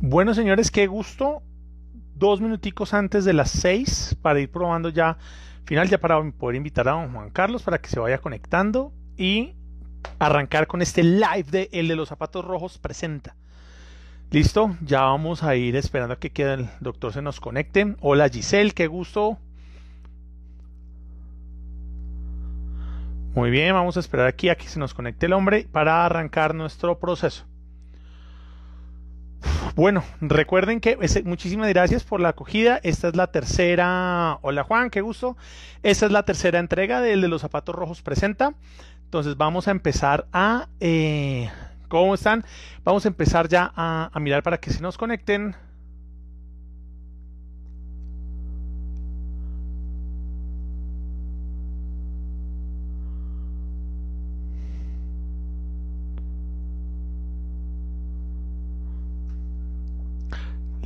Bueno, señores, qué gusto. Dos minuticos antes de las seis para ir probando ya, final ya para poder invitar a don Juan Carlos para que se vaya conectando y arrancar con este live de El de los zapatos rojos presenta. Listo, ya vamos a ir esperando a que quede el doctor se nos conecte. Hola Giselle, qué gusto. Muy bien, vamos a esperar aquí a que se nos conecte el hombre para arrancar nuestro proceso. Bueno, recuerden que muchísimas gracias por la acogida. Esta es la tercera. Hola Juan, qué gusto. Esta es la tercera entrega del de los zapatos rojos presenta. Entonces vamos a empezar a. Eh, ¿Cómo están? Vamos a empezar ya a, a mirar para que se nos conecten.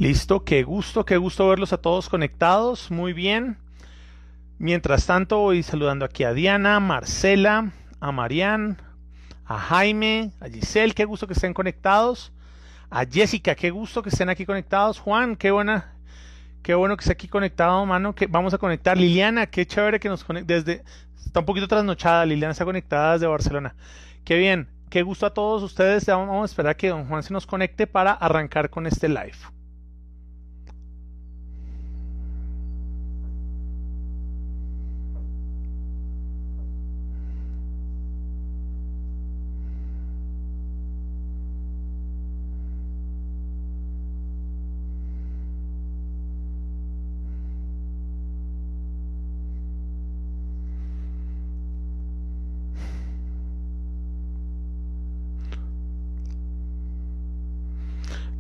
Listo, qué gusto, qué gusto verlos a todos conectados. Muy bien. Mientras tanto, voy saludando aquí a Diana, Marcela, a Marian, a Jaime, a Giselle, qué gusto que estén conectados. A Jessica, qué gusto que estén aquí conectados. Juan, qué buena, qué bueno que esté aquí conectado, mano. Que vamos a conectar. Liliana, qué chévere que nos conecte desde. Está un poquito trasnochada. Liliana está conectada desde Barcelona. Qué bien. Qué gusto a todos ustedes. Vamos a esperar a que don Juan se nos conecte para arrancar con este live.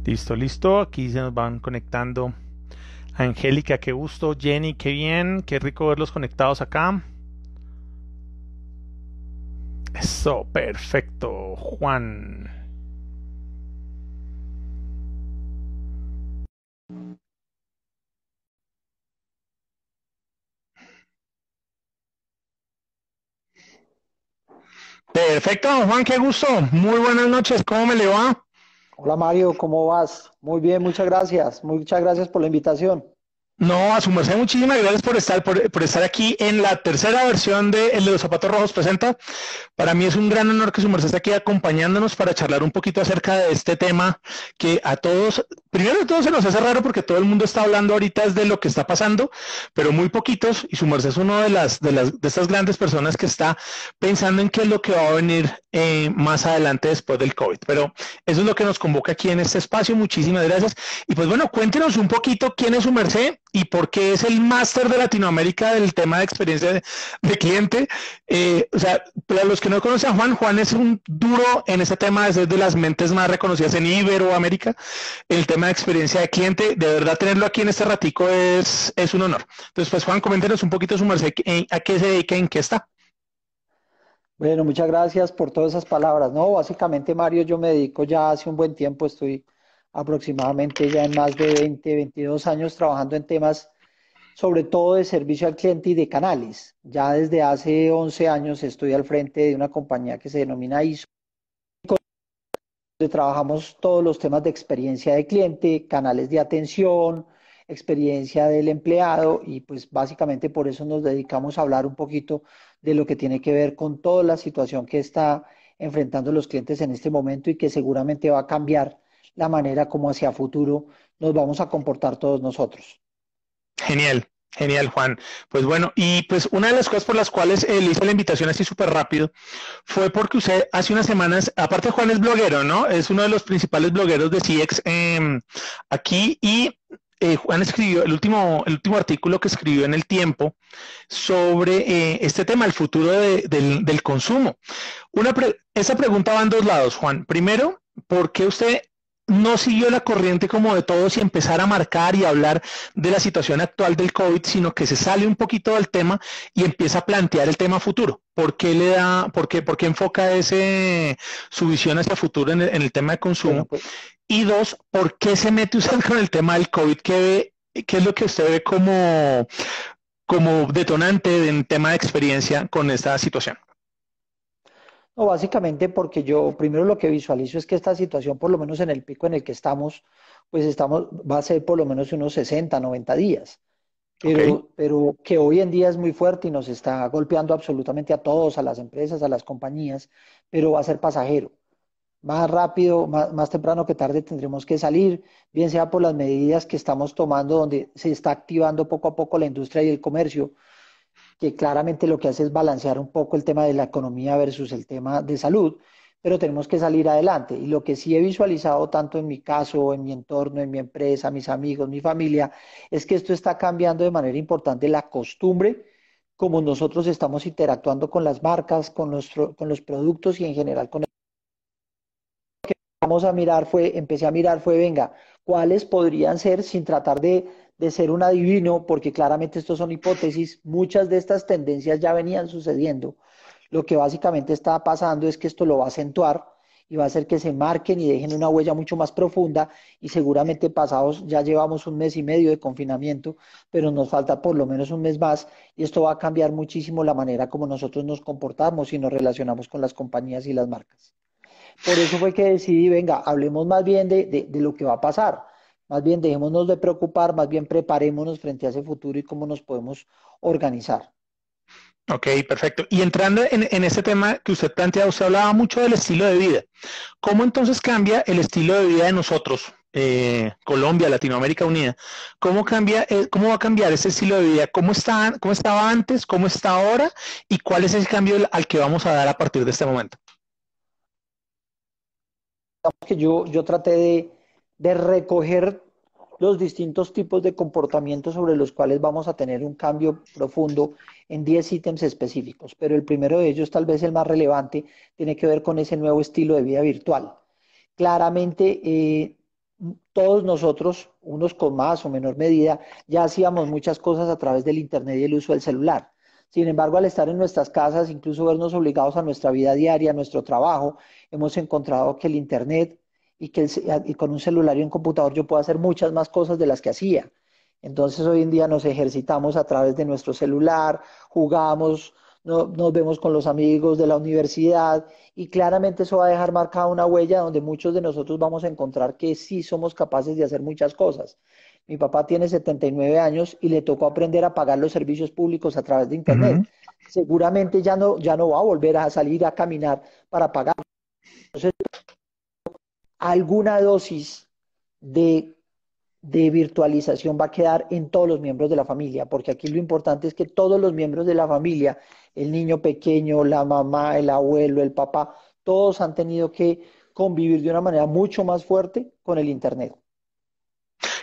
Listo, listo. Aquí se nos van conectando. Angélica, qué gusto. Jenny, qué bien. Qué rico verlos conectados acá. Eso, perfecto. Juan. Perfecto, Juan, qué gusto. Muy buenas noches. ¿Cómo me le va? Hola Mario, ¿cómo vas? Muy bien, muchas gracias. Muchas gracias por la invitación. No, a su merced, muchísimas gracias por estar, por, estar aquí en la tercera versión de El de los Zapatos Rojos Presenta. Para mí es un gran honor que su merced esté aquí acompañándonos para charlar un poquito acerca de este tema que a todos, primero de todo se nos hace raro porque todo el mundo está hablando ahorita de lo que está pasando, pero muy poquitos, y su merced es una de las, de las, de estas grandes personas que está pensando en qué es lo que va a venir eh, más adelante después del COVID. Pero eso es lo que nos convoca aquí en este espacio. Muchísimas gracias. Y pues bueno, cuéntenos un poquito quién es su merced y por qué es el máster de Latinoamérica del tema de experiencia de, cliente. Eh, o sea, para los que no conocen a Juan, Juan es un duro en ese tema, es de las mentes más reconocidas en Iberoamérica, el tema de experiencia de cliente. De verdad, tenerlo aquí en este ratico es, es un honor. Entonces, pues Juan, coméntenos un poquito su merced, a qué se dedica, en qué está. Bueno, muchas gracias por todas esas palabras. No, básicamente, Mario, yo me dedico ya hace un buen tiempo, estoy aproximadamente ya en más de 20, 22 años trabajando en temas sobre todo de servicio al cliente y de canales. Ya desde hace 11 años estoy al frente de una compañía que se denomina ISO, donde trabajamos todos los temas de experiencia de cliente, canales de atención, experiencia del empleado y pues básicamente por eso nos dedicamos a hablar un poquito de lo que tiene que ver con toda la situación que está enfrentando los clientes en este momento y que seguramente va a cambiar la manera como hacia futuro nos vamos a comportar todos nosotros. Genial. Genial, Juan. Pues bueno, y pues una de las cosas por las cuales le hice la invitación así súper rápido fue porque usted hace unas semanas, aparte Juan es bloguero, ¿no? Es uno de los principales blogueros de CX em, aquí y eh, Juan escribió el último, el último artículo que escribió en el tiempo sobre eh, este tema, el futuro del, consumo. Una esa pregunta va en dos lados, Juan. Primero, ¿por qué usted no siguió la corriente como de todos y empezar a marcar y hablar de la situación actual del COVID, sino que se sale un poquito del tema y empieza a plantear el tema futuro. ¿Por qué le da, por qué, por qué enfoca ese su visión hacia futuro en el, tema de consumo? Pues y dos, ¿por qué se mete usted con el tema del COVID? ¿Qué, qué es lo que usted ve como, como detonante en tema de experiencia con esta situación? No, básicamente porque yo primero lo que visualizo es que esta situación, por lo menos en el pico en el que estamos, pues estamos, va a ser por lo menos unos 60, 90 días. Pero, pero que hoy en día es muy fuerte y nos está golpeando absolutamente a todos, a las empresas, a las compañías, pero va a ser pasajero. Más rápido, más, más temprano que tarde tendremos que salir, bien sea por las medidas que estamos tomando, donde se está activando poco a poco la industria y el comercio, que claramente lo que hace es balancear un poco el tema de la economía versus el tema de salud, pero tenemos que salir adelante. Y lo que sí he visualizado tanto en mi caso, en mi entorno, en mi empresa, mis amigos, mi familia, es que esto está cambiando de manera importante la costumbre como nosotros estamos interactuando con las marcas, con, nuestro, con los productos y en general con el... Lo que vamos a mirar fue, empecé a mirar fue, venga, cuáles podrían ser sin tratar de de ser un adivino, porque claramente estos son hipótesis, muchas de estas tendencias ya venían sucediendo. Lo que básicamente está pasando es que esto lo va a acentuar y va a hacer que se marquen y dejen una huella mucho más profunda y seguramente pasados ya llevamos un mes y medio de confinamiento, pero nos falta por lo menos un mes más y esto va a cambiar muchísimo la manera como nosotros nos comportamos y nos relacionamos con las compañías y las marcas. Por eso fue que decidí, venga, hablemos más bien de, de lo que va a pasar más bien dejémonos de preocupar, más bien preparémonos frente a ese futuro y cómo nos podemos organizar. Ok, perfecto. Y entrando en, en este tema que usted plantea, usted hablaba mucho del estilo de vida. ¿Cómo entonces cambia el estilo de vida de nosotros, eh, Colombia, Latinoamérica Unida? ¿Cómo, cambia, eh, ¿Cómo va a cambiar ese estilo de vida? ¿Cómo, está, ¿Cómo estaba antes? ¿Cómo está ahora? ¿Y cuál es el cambio al que vamos a dar a partir de este momento? Que yo, yo traté de, de recoger los distintos tipos de comportamientos sobre los cuales vamos a tener un cambio profundo en 10 ítems específicos. Pero el primero de ellos, tal vez el más relevante, tiene que ver con ese nuevo estilo de vida virtual. Claramente, eh, todos nosotros, unos con más o menor medida, ya hacíamos muchas cosas a través del Internet y el uso del celular. Sin embargo, al estar en nuestras casas, incluso vernos obligados a nuestra vida diaria, a nuestro trabajo, hemos encontrado que el Internet y que y con un celular y un computador yo puedo hacer muchas más cosas de las que hacía. Entonces hoy en día nos ejercitamos a través de nuestro celular, jugamos, nos vemos con los amigos de la universidad y claramente eso va a dejar marcada una huella donde muchos de nosotros vamos a encontrar que sí somos capaces de hacer muchas cosas. Mi papá tiene 79 años y le tocó aprender a pagar los servicios públicos a través de Internet. Seguramente ya no, ya no va a volver a salir a caminar para pagar. Entonces, alguna dosis de, virtualización va a quedar en todos los miembros de la familia, porque aquí lo importante es que todos los miembros de la familia, el niño pequeño, la mamá, el abuelo, el papá, todos han tenido que convivir de una manera mucho más fuerte con el Internet.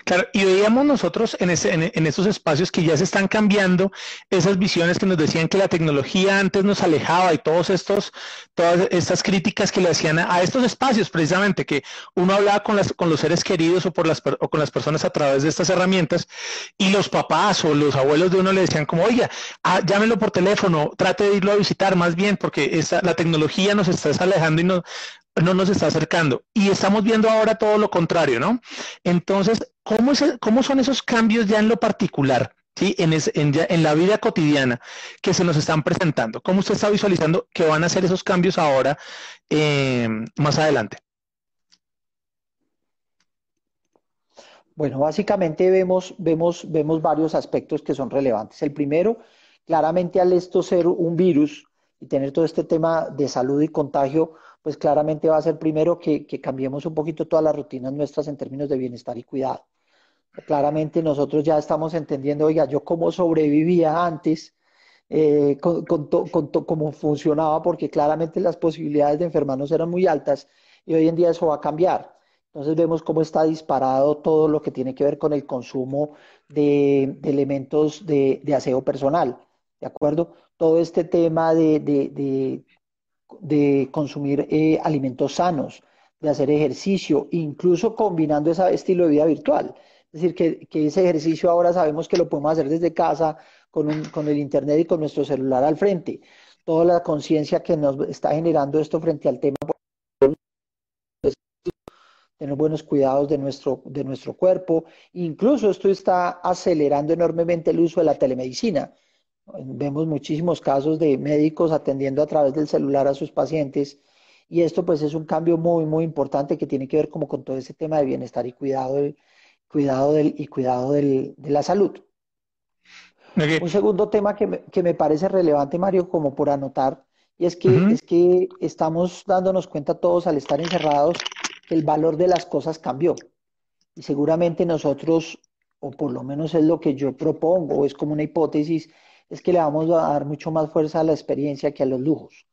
Claro, y veíamos nosotros en, ese, en, esos espacios que ya se están cambiando esas visiones que nos decían que la tecnología antes nos alejaba y todos estos, todas estas críticas que le hacían a, estos espacios precisamente, que uno hablaba con, las, con los seres queridos o, por las, o con las personas a través de estas herramientas y los papás o los abuelos de uno le decían como, oiga, ah, llámelo por teléfono, trate de irlo a visitar más bien porque esta, la tecnología nos está alejando y no, no nos está acercando. Y estamos viendo ahora todo lo contrario, ¿no? Entonces, ¿cómo, es ¿cómo son esos cambios ya en lo particular? ¿sí? En, en, la vida cotidiana que se nos están presentando. ¿Cómo usted está visualizando que van a ser esos cambios ahora eh, más adelante? Bueno, básicamente vemos, vemos, vemos varios aspectos que son relevantes. El primero, claramente al esto ser un virus y tener todo este tema de salud y contagio, pues claramente va a ser primero que, cambiemos un poquito todas las rutinas nuestras en términos de bienestar y cuidado. Claramente nosotros ya estamos entendiendo, oiga, yo cómo sobrevivía antes, eh, con, cómo funcionaba, porque claramente las posibilidades de enfermarnos eran muy altas y hoy en día eso va a cambiar. Entonces vemos cómo está disparado todo lo que tiene que ver con el consumo de, elementos de, aseo personal, ¿de acuerdo? Todo este tema de, de consumir eh, alimentos sanos, de hacer ejercicio, incluso combinando ese estilo de vida virtual. Es decir, que, ese ejercicio ahora sabemos que lo podemos hacer desde casa, con, el Internet y con nuestro celular al frente. Toda la conciencia que nos está generando esto frente al tema tener buenos cuidados de nuestro, de nuestro cuerpo. Incluso esto está acelerando enormemente el uso de la telemedicina Vemos muchísimos casos de médicos atendiendo a través del celular a sus pacientes y esto pues es un cambio muy, muy importante que tiene que ver como con todo ese tema de bienestar y cuidado, del, cuidado del, y cuidado del, de la salud. Un segundo tema que me, que me, parece relevante, Mario, como por anotar, y es que, es que estamos dándonos cuenta todos al estar encerrados que el valor de las cosas cambió. Y seguramente nosotros, o por lo menos es lo que yo propongo, es como una hipótesis, es que le vamos a dar mucho más fuerza a la experiencia que a los lujos.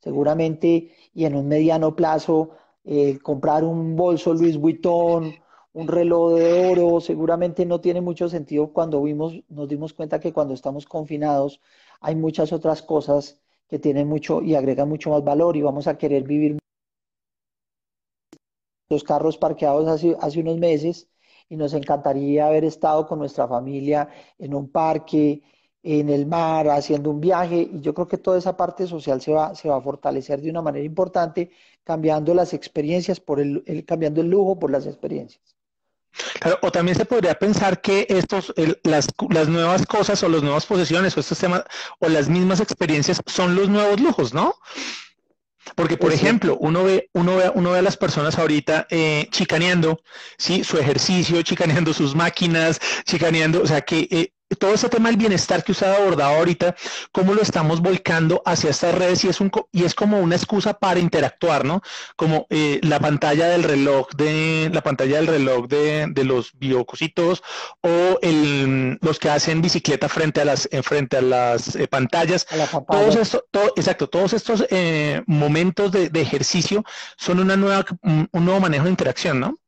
Seguramente, y en un mediano plazo, eh, comprar un bolso Louis Vuitton, un reloj de oro, seguramente no tiene mucho sentido cuando vimos, nos dimos cuenta que cuando estamos confinados hay muchas otras cosas que tienen mucho y agregan mucho más valor y vamos a querer vivir los carros parqueados hace, hace unos meses y nos encantaría haber estado con nuestra familia en un parque, en el mar, haciendo un viaje, y yo creo que toda esa parte social se va, se va a fortalecer de una manera importante, cambiando las experiencias por el, cambiando el lujo por las experiencias. Claro, o también se podría pensar que estos, las, las, nuevas cosas o las nuevas posesiones o estos temas o las mismas experiencias son los nuevos lujos, ¿no? Porque, por ejemplo, uno ve, uno ve, uno ve a las personas ahorita eh, chicaneando, ¿sí? Su ejercicio, chicaneando sus máquinas, chicaneando, o sea, que eh, todo ese tema del bienestar que usted ha abordado ahorita, cómo lo estamos volcando hacia estas redes y es, un, y es como una excusa para interactuar, ¿no? Como eh, la pantalla del reloj de la pantalla del reloj de, de los biocositos o el, los que hacen bicicleta frente a las eh, frente a las eh, pantallas. todos estos, todo, exacto, todos estos momentos de, de, ejercicio son una nueva un nuevo manejo de interacción, ¿no?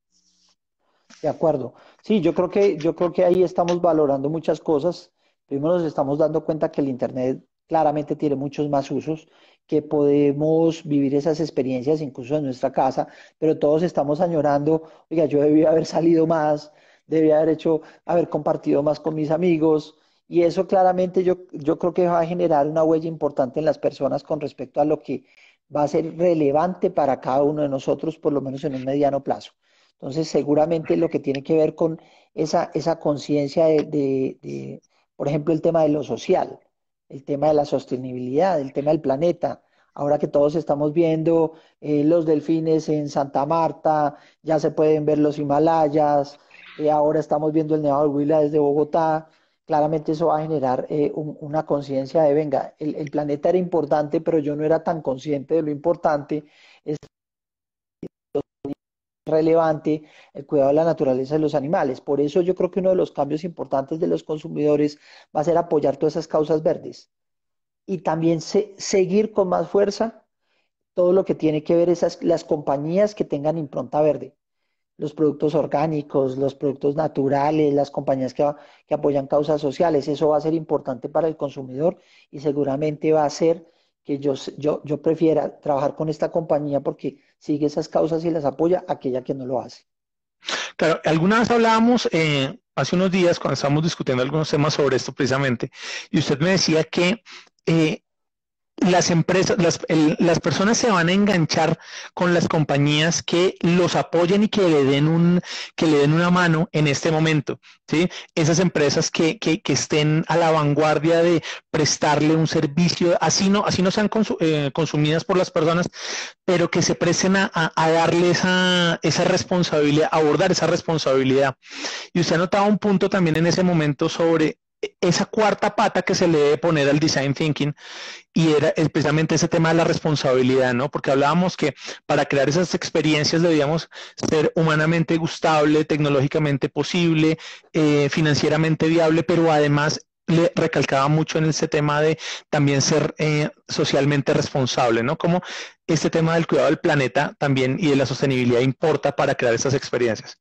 De acuerdo. Sí, yo creo que, yo creo que ahí estamos valorando muchas cosas. Primero nos estamos dando cuenta que el Internet claramente tiene muchos más usos, que podemos vivir esas experiencias incluso en nuestra casa, pero todos estamos añorando, oiga, yo debía haber salido más, debía haber hecho, haber compartido más con mis amigos, y eso claramente yo, yo creo que va a generar una huella importante en las personas con respecto a lo que va a ser relevante para cada uno de nosotros, por lo menos en un mediano plazo. Entonces, seguramente lo que tiene que ver con esa, esa conciencia de, por ejemplo, el tema de lo social, el tema de la sostenibilidad, el tema del planeta. Ahora que todos estamos viendo eh, los delfines en Santa Marta, ya se pueden ver los Himalayas, eh, ahora estamos viendo el Nevado del Huila desde Bogotá, claramente eso va a generar eh, una conciencia de, venga, el, planeta era importante, pero yo no era tan consciente de lo importante. Relevante el cuidado de la naturaleza de los animales. Por eso yo creo que uno de los cambios importantes de los consumidores va a ser apoyar todas esas causas verdes y también seguir con más fuerza todo lo que tiene que ver esas las compañías que tengan impronta verde, los productos orgánicos, los productos naturales, las compañías que, que apoyan causas sociales. Eso va a ser importante para el consumidor y seguramente va a ser que yo, yo, yo prefiera trabajar con esta compañía porque sigue esas causas y las apoya aquella que no lo hace. Claro, alguna vez hablábamos eh, hace unos días cuando estábamos discutiendo algunos temas sobre esto precisamente, y usted me decía que eh, las empresas, las, las, personas se van a enganchar con las compañías que los apoyen y que le den un, que le den una mano en este momento, ¿sí? Esas empresas que, que, que estén a la vanguardia de prestarle un servicio, así no, así no sean eh, consumidas por las personas, pero que se presten a, a, darle esa, esa responsabilidad, abordar esa responsabilidad. Y usted ha notado un punto también en ese momento sobre esa cuarta pata que se le debe poner al design thinking y era especialmente ese tema de la responsabilidad, ¿no? Porque hablábamos que para crear esas experiencias debíamos ser humanamente gustable, tecnológicamente posible, eh, financieramente viable, pero además le recalcaba mucho en ese tema de también ser eh, socialmente responsable, ¿no? Como este tema del cuidado del planeta también y de la sostenibilidad importa para crear esas experiencias.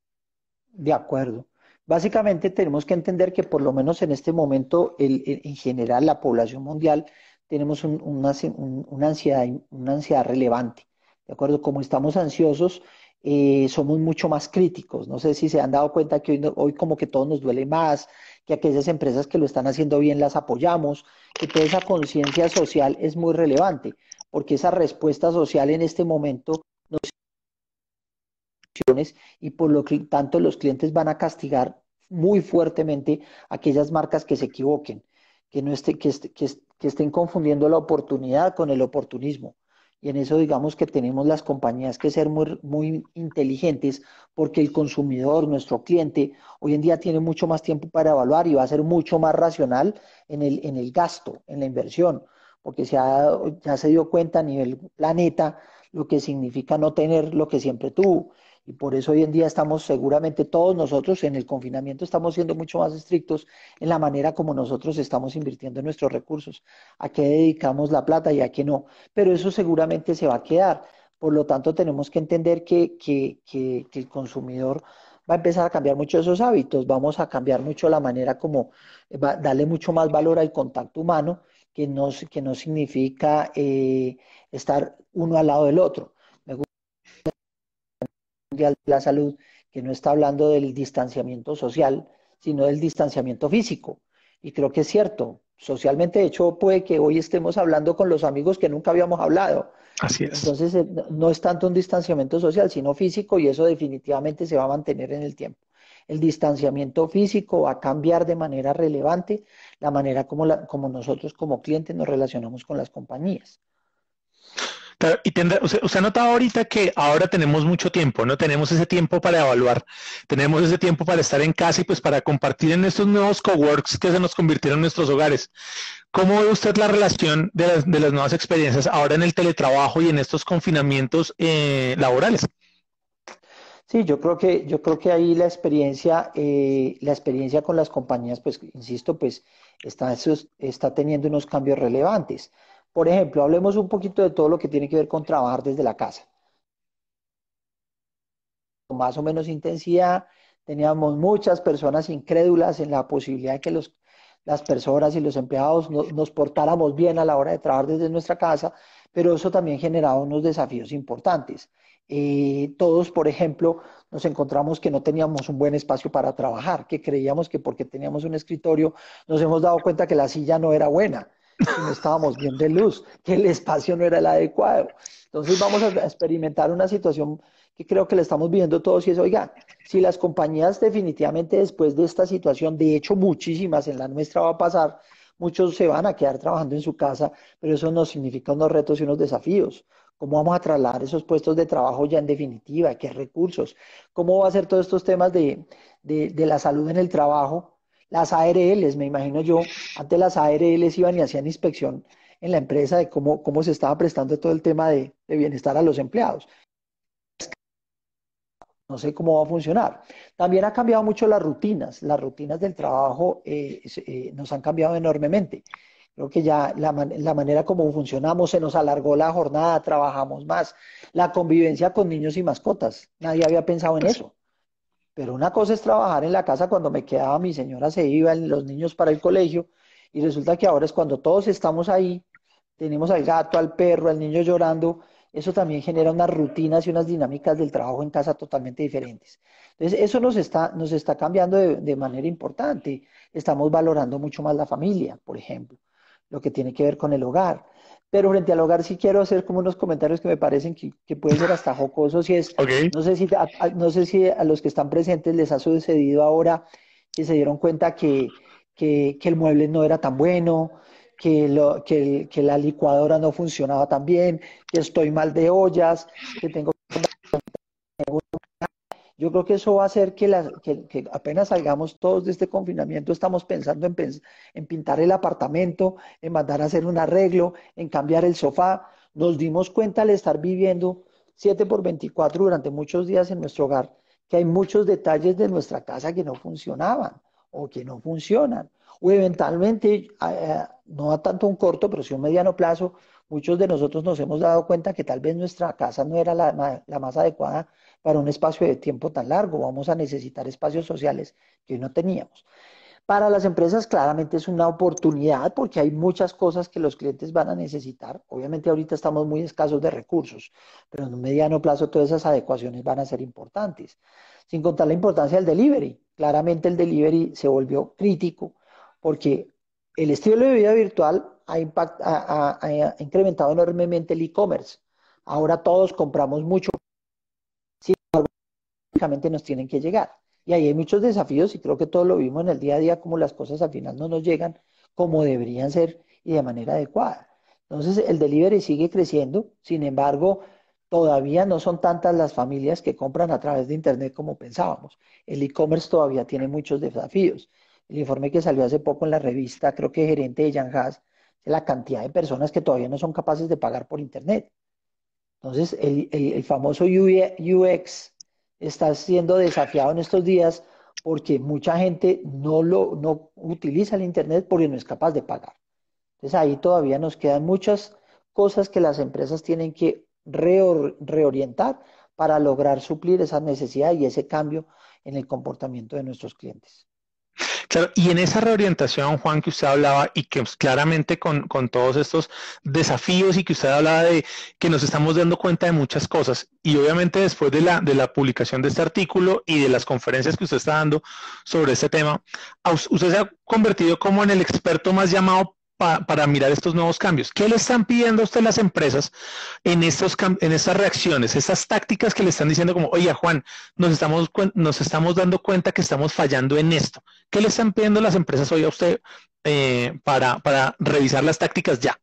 De acuerdo. Básicamente tenemos que entender que por lo menos en este momento, en general, la población mundial tenemos una, ansiedad, una ansiedad relevante. ¿De acuerdo? Como estamos ansiosos, eh, somos mucho más críticos. No sé si se han dado cuenta que hoy, hoy como que todo nos duele más, que aquellas empresas que lo están haciendo bien las apoyamos, que toda esa conciencia social es muy relevante, porque esa respuesta social en este momento nos y por lo tanto los clientes van a castigar muy fuertemente aquellas marcas que se equivoquen. que, no esté, que, que estén confundiendo la oportunidad con el oportunismo. Y en eso digamos que tenemos las compañías que ser muy, muy inteligentes porque el consumidor, nuestro cliente, hoy en día tiene mucho más tiempo para evaluar y va a ser mucho más racional en el, en el gasto, en la inversión, porque se ya se dio cuenta a nivel planeta lo que significa no tener lo que siempre tuvo. Y por eso hoy en día estamos seguramente todos nosotros en el confinamiento estamos siendo mucho más estrictos en la manera como nosotros estamos invirtiendo nuestros recursos, a qué dedicamos la plata y a qué no. Pero eso seguramente se va a quedar. Por lo tanto, tenemos que entender que, que, que, el consumidor va a empezar a cambiar mucho esos hábitos, vamos a cambiar mucho la manera como va, darle mucho más valor al contacto humano, que no, que no significa eh, estar uno al lado del otro de la Salud, que no está hablando del distanciamiento social, sino del distanciamiento físico. Y creo que es cierto. Socialmente, de hecho, puede que hoy estemos hablando con los amigos que nunca habíamos hablado. Así es. Entonces, eh, no es tanto un distanciamiento social, sino físico, y eso definitivamente se va a mantener en el tiempo. El distanciamiento físico va a cambiar de manera relevante la manera como, la, como nosotros como clientes nos relacionamos con las compañías y usted, ha notado ahorita que ahora tenemos mucho tiempo, ¿no? Tenemos ese tiempo para evaluar, tenemos ese tiempo para estar en casa y pues para compartir en estos nuevos coworks que se nos convirtieron en nuestros hogares. ¿Cómo ve usted la relación de las, de las nuevas experiencias ahora en el teletrabajo y en estos confinamientos eh, laborales? Sí, yo creo que, yo creo que ahí la experiencia, eh, la experiencia con las compañías, pues, insisto, pues, está, está teniendo unos cambios relevantes. Por ejemplo, hablemos un poquito de todo lo que tiene que ver con trabajar desde la casa. Con más o menos intensidad, teníamos muchas personas incrédulas en la posibilidad de que los, las personas y los empleados nos portáramos bien a la hora de trabajar desde nuestra casa, pero eso también generaba unos desafíos importantes. Eh, todos, por ejemplo, nos encontramos que no teníamos un buen espacio para trabajar, que creíamos que porque teníamos un escritorio nos hemos dado cuenta que la silla no era buena no estábamos bien de luz, que el espacio no era el adecuado. Entonces vamos a experimentar una situación que creo que la estamos viendo todos y es, oiga, si las compañías definitivamente después de esta situación, de hecho muchísimas en la nuestra va a pasar, muchos se van a quedar trabajando en su casa, pero eso nos significa unos retos y unos desafíos. ¿Cómo vamos a trasladar esos puestos de trabajo ya en definitiva? ¿Qué recursos? ¿Cómo va a ser todos estos temas de, de, de la salud en el trabajo? Las ARLs, me imagino yo, antes las ARLs iban y hacían inspección en la empresa de cómo, cómo se estaba prestando todo el tema de, bienestar a los empleados. No sé cómo va a funcionar. También ha cambiado mucho las rutinas. Las rutinas del trabajo eh, eh, nos han cambiado enormemente. Creo que ya la, la, manera como funcionamos se nos alargó la jornada, trabajamos más. La convivencia con niños y mascotas. Nadie había pensado en eso. Pero una cosa es trabajar en la casa cuando me quedaba, mi señora se iba, los niños para el colegio, y resulta que ahora es cuando todos estamos ahí, tenemos al gato, al perro, al niño llorando, eso también genera unas rutinas y unas dinámicas del trabajo en casa totalmente diferentes. Entonces, eso nos está, nos está cambiando de, de manera importante. Estamos valorando mucho más la familia, por ejemplo, lo que tiene que ver con el hogar. Pero frente al hogar sí quiero hacer como unos comentarios que me parecen que, pueden ser hasta jocosos y es, no, sé si a, no sé si a los que están presentes les ha sucedido ahora que se dieron cuenta que, que, el mueble no era tan bueno, que, lo, que, que la licuadora no funcionaba tan bien, que estoy mal de ollas, que tengo yo creo que eso va a hacer que, apenas salgamos todos de este confinamiento, estamos pensando en, pintar el apartamento, en mandar a hacer un arreglo, en cambiar el sofá. Nos dimos cuenta al estar viviendo 7 por 24 durante muchos días en nuestro hogar, que hay muchos detalles de nuestra casa que no funcionaban o que no funcionan. O eventualmente, no a tanto un corto, pero sí un mediano plazo, muchos de nosotros nos hemos dado cuenta que tal vez nuestra casa no era la más adecuada para un espacio de tiempo tan largo. Vamos a necesitar espacios sociales que hoy no teníamos. Para las empresas claramente es una oportunidad porque hay muchas cosas que los clientes van a necesitar. Obviamente ahorita estamos muy escasos de recursos, pero en un mediano plazo todas esas adecuaciones van a ser importantes. Sin contar la importancia del delivery. Claramente el delivery se volvió crítico porque el estilo de vida virtual ha, ha incrementado enormemente el e-commerce. Ahora todos compramos mucho nos tienen que llegar. Y ahí hay muchos desafíos y creo que todo lo vimos en el día a día, como las cosas al final no nos llegan como deberían ser y de manera adecuada. Entonces, el delivery sigue creciendo, sin embargo, todavía no son tantas las familias que compran a través de Internet como pensábamos. El e-commerce todavía tiene muchos desafíos. El informe que salió hace poco en la revista, creo que gerente de Jan Haas, la cantidad de personas que todavía no son capaces de pagar por Internet. Entonces, el, el famoso UX está siendo desafiado en estos días porque mucha gente no, lo, no utiliza el Internet porque no es capaz de pagar. Entonces ahí todavía nos quedan muchas cosas que las empresas tienen que reorientar para lograr suplir esa necesidad y ese cambio en el comportamiento de nuestros clientes. Claro, y en esa reorientación, Juan, que usted hablaba y que claramente con, todos estos desafíos y que usted hablaba de que nos estamos dando cuenta de muchas cosas y obviamente después de la, de la publicación de este artículo y de las conferencias que usted está dando sobre este tema, usted se ha convertido como en el experto más llamado para mirar estos nuevos cambios. ¿Qué le están pidiendo a usted las empresas en, estos, en estas reacciones, estas tácticas que le están diciendo como, oye Juan, nos estamos, nos estamos dando cuenta que estamos fallando en esto? ¿Qué le están pidiendo las empresas hoy a usted eh, para, para revisar las tácticas ya?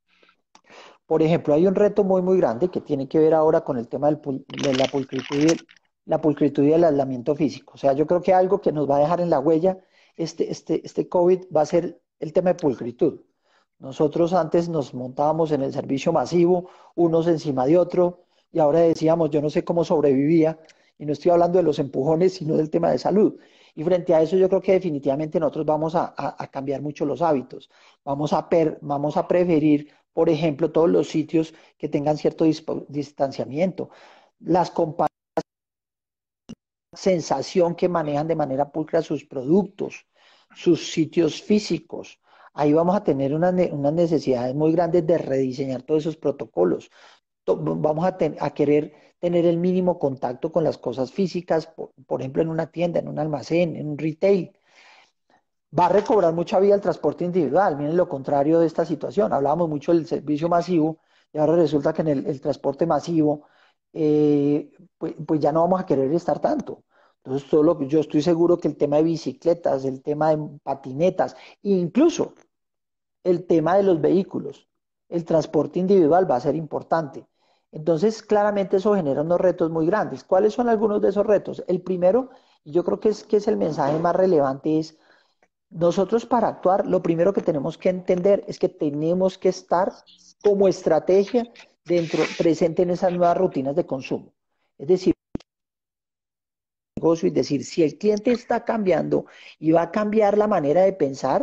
Por ejemplo, hay un reto muy, muy grande que tiene que ver ahora con el tema del, de la pulcritud, y el, la pulcritud y el aislamiento físico. O sea, yo creo que algo que nos va a dejar en la huella este, este, este COVID va a ser el tema de pulcritud. Nosotros antes nos montábamos en el servicio masivo, unos encima de otro, y ahora decíamos, yo no sé cómo sobrevivía, y no estoy hablando de los empujones, sino del tema de salud. Y frente a eso yo creo que definitivamente nosotros vamos a, cambiar mucho los hábitos. Vamos a, vamos a preferir, por ejemplo, todos los sitios que tengan cierto distanciamiento. Las compañías sensación que manejan de manera pulcra sus productos, sus sitios físicos, ahí vamos a tener unas, necesidades muy grandes de rediseñar todos esos protocolos. Vamos a, querer tener el mínimo contacto con las cosas físicas, por, ejemplo, en una tienda, en un almacén, en un retail. Va a recobrar mucha vida el transporte individual. Miren lo contrario de esta situación. Hablábamos mucho del servicio masivo y ahora resulta que en el, transporte masivo, eh, pues, pues, ya no vamos a querer estar tanto. Entonces, solo, yo estoy seguro que el tema de bicicletas, el tema de patinetas, incluso el tema de los vehículos, el transporte individual va a ser importante. Entonces, claramente eso genera unos retos muy grandes. ¿Cuáles son algunos de esos retos? El primero, y yo creo que es, que es el mensaje más relevante, es nosotros para actuar, lo primero que tenemos que entender es que tenemos que estar como estrategia dentro, presente en esas nuevas rutinas de consumo. Es decir, negocio y decir, si el cliente está cambiando y va a cambiar la manera de pensar,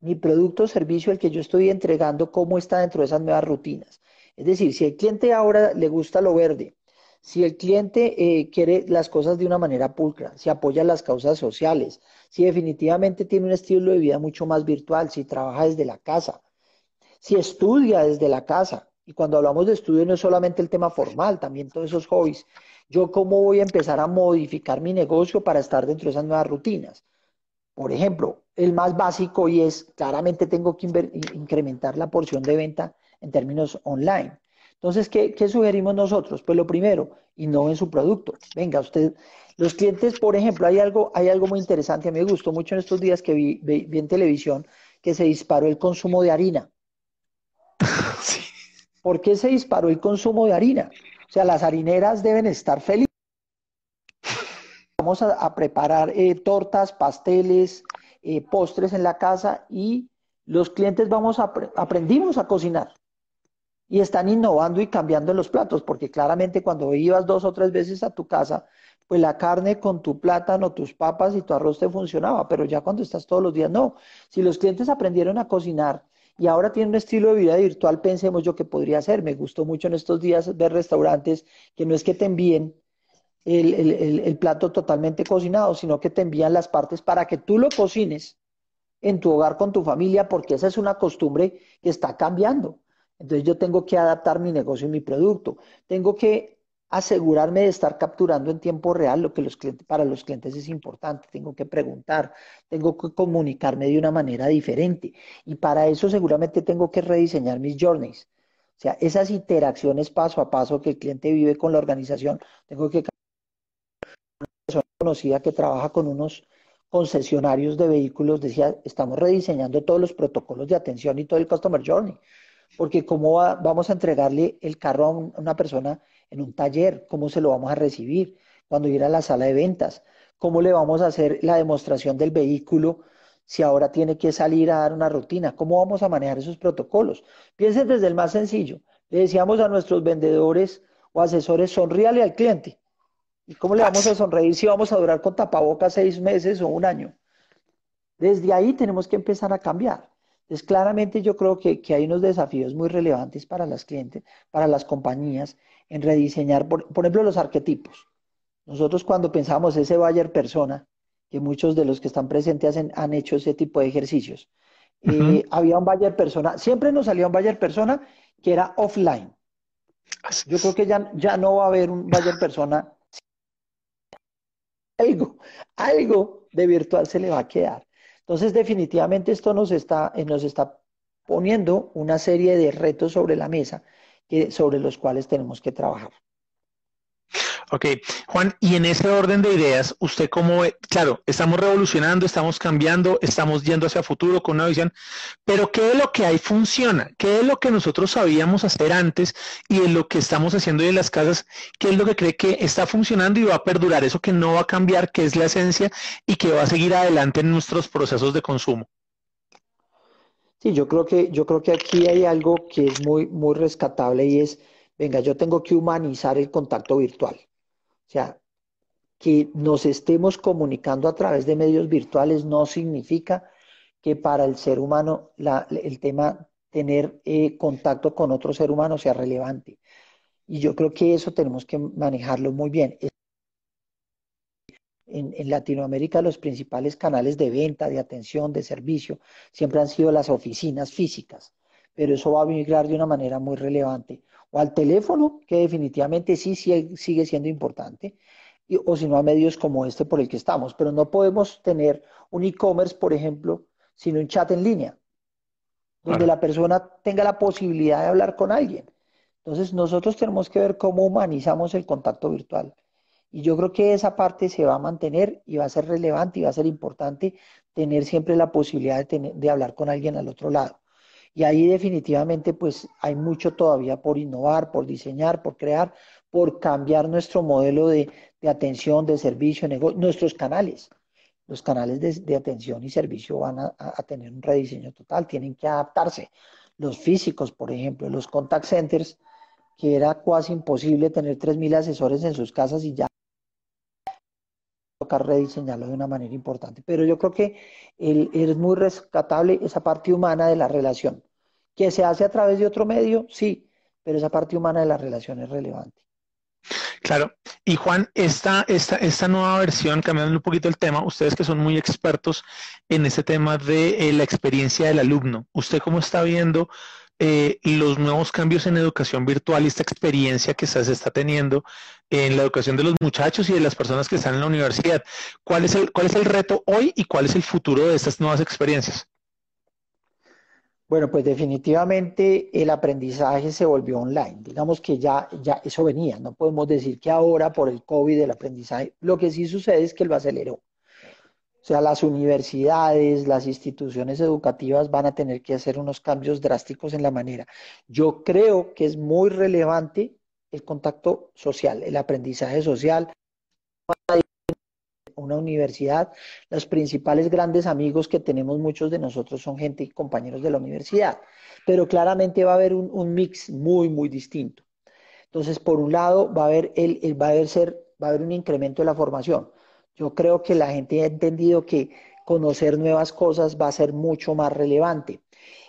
mi producto o servicio, el que yo estoy entregando, cómo está dentro de esas nuevas rutinas. Es decir, si el cliente ahora le gusta lo verde, si el cliente eh, quiere las cosas de una manera pulcra, si apoya las causas sociales, si definitivamente tiene un estilo de vida mucho más virtual, si trabaja desde la casa, si estudia desde la casa, y cuando hablamos de estudio no es solamente el tema formal, también todos esos hobbies, yo cómo voy a empezar a modificar mi negocio para estar dentro de esas nuevas rutinas. Por ejemplo, el más básico y es, claramente tengo que incrementar la porción de venta en términos online. Entonces, ¿qué, sugerimos nosotros? Pues lo primero, en su producto. Venga, usted, los clientes, por ejemplo, hay algo, hay algo muy interesante, a mí me gustó mucho en estos días que vi, en televisión que se disparó el consumo de harina. ¿Por qué se disparó el consumo de harina? O sea, las harineras deben estar felices vamos a, preparar eh, tortas, pasteles, eh, postres en la casa y los clientes vamos a aprendimos a cocinar y están innovando y cambiando los platos, porque claramente cuando ibas dos o tres veces a tu casa, pues la carne con tu plátano, tus papas y tu arroz te funcionaba, pero ya cuando estás todos los días, no. Si los clientes aprendieron a cocinar y ahora tienen un estilo de vida virtual, pensemos yo que podría ser. Me gustó mucho en estos días ver restaurantes que no es que te envíen el, plato totalmente cocinado, sino que te envían las partes para que tú lo cocines en tu hogar con tu familia, porque esa es una costumbre que está cambiando. Entonces yo tengo que adaptar mi negocio y mi producto. Tengo que asegurarme de estar capturando en tiempo real lo que los clientes, para los clientes es importante. Tengo que preguntar, tengo que comunicarme de una manera diferente. Y para eso seguramente tengo que rediseñar mis journeys. O sea, esas interacciones paso a paso que el cliente vive con la organización, tengo que conocida que trabaja con unos, concesionarios de vehículos decía, estamos rediseñando todos los protocolos de atención y todo el Customer Journey, porque cómo vamos a entregarle el carro a, una persona en un taller, cómo se lo vamos a recibir cuando ir a la sala de ventas, cómo le vamos a hacer la demostración del vehículo si ahora tiene que salir a dar una rutina, cómo vamos a manejar esos protocolos. Piensen desde el más sencillo. Le decíamos a nuestros vendedores o asesores, sonríale al cliente. ¿Y cómo le vamos a sonreír si vamos a durar con tapabocas seis meses o un año? Desde ahí tenemos que empezar a cambiar. Entonces, claramente yo creo que, hay unos desafíos muy relevantes para las clientes, para las compañías, en rediseñar, por, ejemplo, los arquetipos. Nosotros cuando pensamos ese buyer persona, que muchos de los que están presentes han hecho ese tipo de ejercicios, eh, había un buyer persona, siempre nos salía un buyer persona que era offline. Yo creo que ya, ya no va a haber un buyer persona. Algo, algo de virtual se le va a quedar. Entonces, definitivamente esto nos está, eh, nos está poniendo una serie de retos sobre la mesa sobre los cuales tenemos que trabajar. Ok, Juan, y en ese orden de ideas, usted cómo ve, claro, estamos revolucionando, estamos cambiando, estamos yendo hacia futuro con una visión, pero ¿qué de lo que hay funciona? ¿Qué es lo que nosotros sabíamos hacer antes y de lo que estamos haciendo hoy en las casas? ¿Qué es lo que cree que está funcionando y va a perdurar? Eso que no va a cambiar, que es la esencia y que va a seguir adelante en nuestros procesos de consumo. Sí, yo creo que, yo creo que aquí hay algo que es muy, muy rescatable y es, venga, yo tengo que humanizar el contacto virtual. O sea, que nos estemos comunicando a través de medios virtuales no significa que para el ser humano el tema tener eh, contacto con otro ser humano sea relevante. Y yo creo que eso tenemos que manejarlo muy bien. En, en, Latinoamérica los principales canales de venta, de atención, de servicio, siempre han sido las oficinas físicas, pero eso va a migrar de una manera muy relevante o al teléfono, que definitivamente sí, sigue siendo importante, o si no a medios como este por el que estamos. Pero no podemos tener un e-commerce, por ejemplo, sin un chat en línea, donde la persona tenga la posibilidad de hablar con alguien. Entonces, nosotros tenemos que ver cómo humanizamos el contacto virtual. Y yo creo que esa parte se va a mantener y va a ser relevante y va a ser importante tener siempre la posibilidad de, de hablar con alguien al otro lado. Y ahí definitivamente pues hay mucho todavía por innovar, por diseñar, por crear, por cambiar nuestro modelo de, atención, de servicio, negocio, nuestros canales. Los canales de, atención y servicio van a, tener un rediseño total, tienen que adaptarse. Los físicos, por ejemplo, los contact centers, que era casi imposible tener 3.000 asesores en sus casas y ya tocar rediseñarlo de una manera importante. Pero yo creo que es muy rescatable esa parte humana de la relación. ¿Que se hace a través de otro medio? Sí, pero esa parte humana de la relación es relevante. Claro. Y Juan, esta, esta, esta nueva versión, cambiando un poquito el tema, ustedes que son muy expertos en este tema de eh, la experiencia del alumno, ¿usted cómo está viendo eh, los nuevos cambios en educación virtual y esta experiencia que se está teniendo en la educación de los muchachos y de las personas que están en la universidad? ¿Cuál es el, cuál es el reto hoy y cuál es el futuro de estas nuevas experiencias? Bueno, pues definitivamente el aprendizaje se volvió online. Digamos que ya, ya eso venía. No podemos decir que ahora por el COVID el aprendizaje, lo que sí sucede es que lo aceleró. O sea, las universidades, las instituciones educativas van a tener que hacer unos cambios drásticos en la manera. Yo creo que es muy relevante el contacto social, el aprendizaje social una universidad, los principales grandes amigos que tenemos muchos de nosotros son gente y compañeros de la universidad, pero claramente va a haber un, mix muy, muy distinto. Entonces, por un lado, va a haber, el, va, a haber ser, va a haber un incremento de la formación. Yo creo que la gente ha entendido que conocer nuevas cosas va a ser mucho más relevante.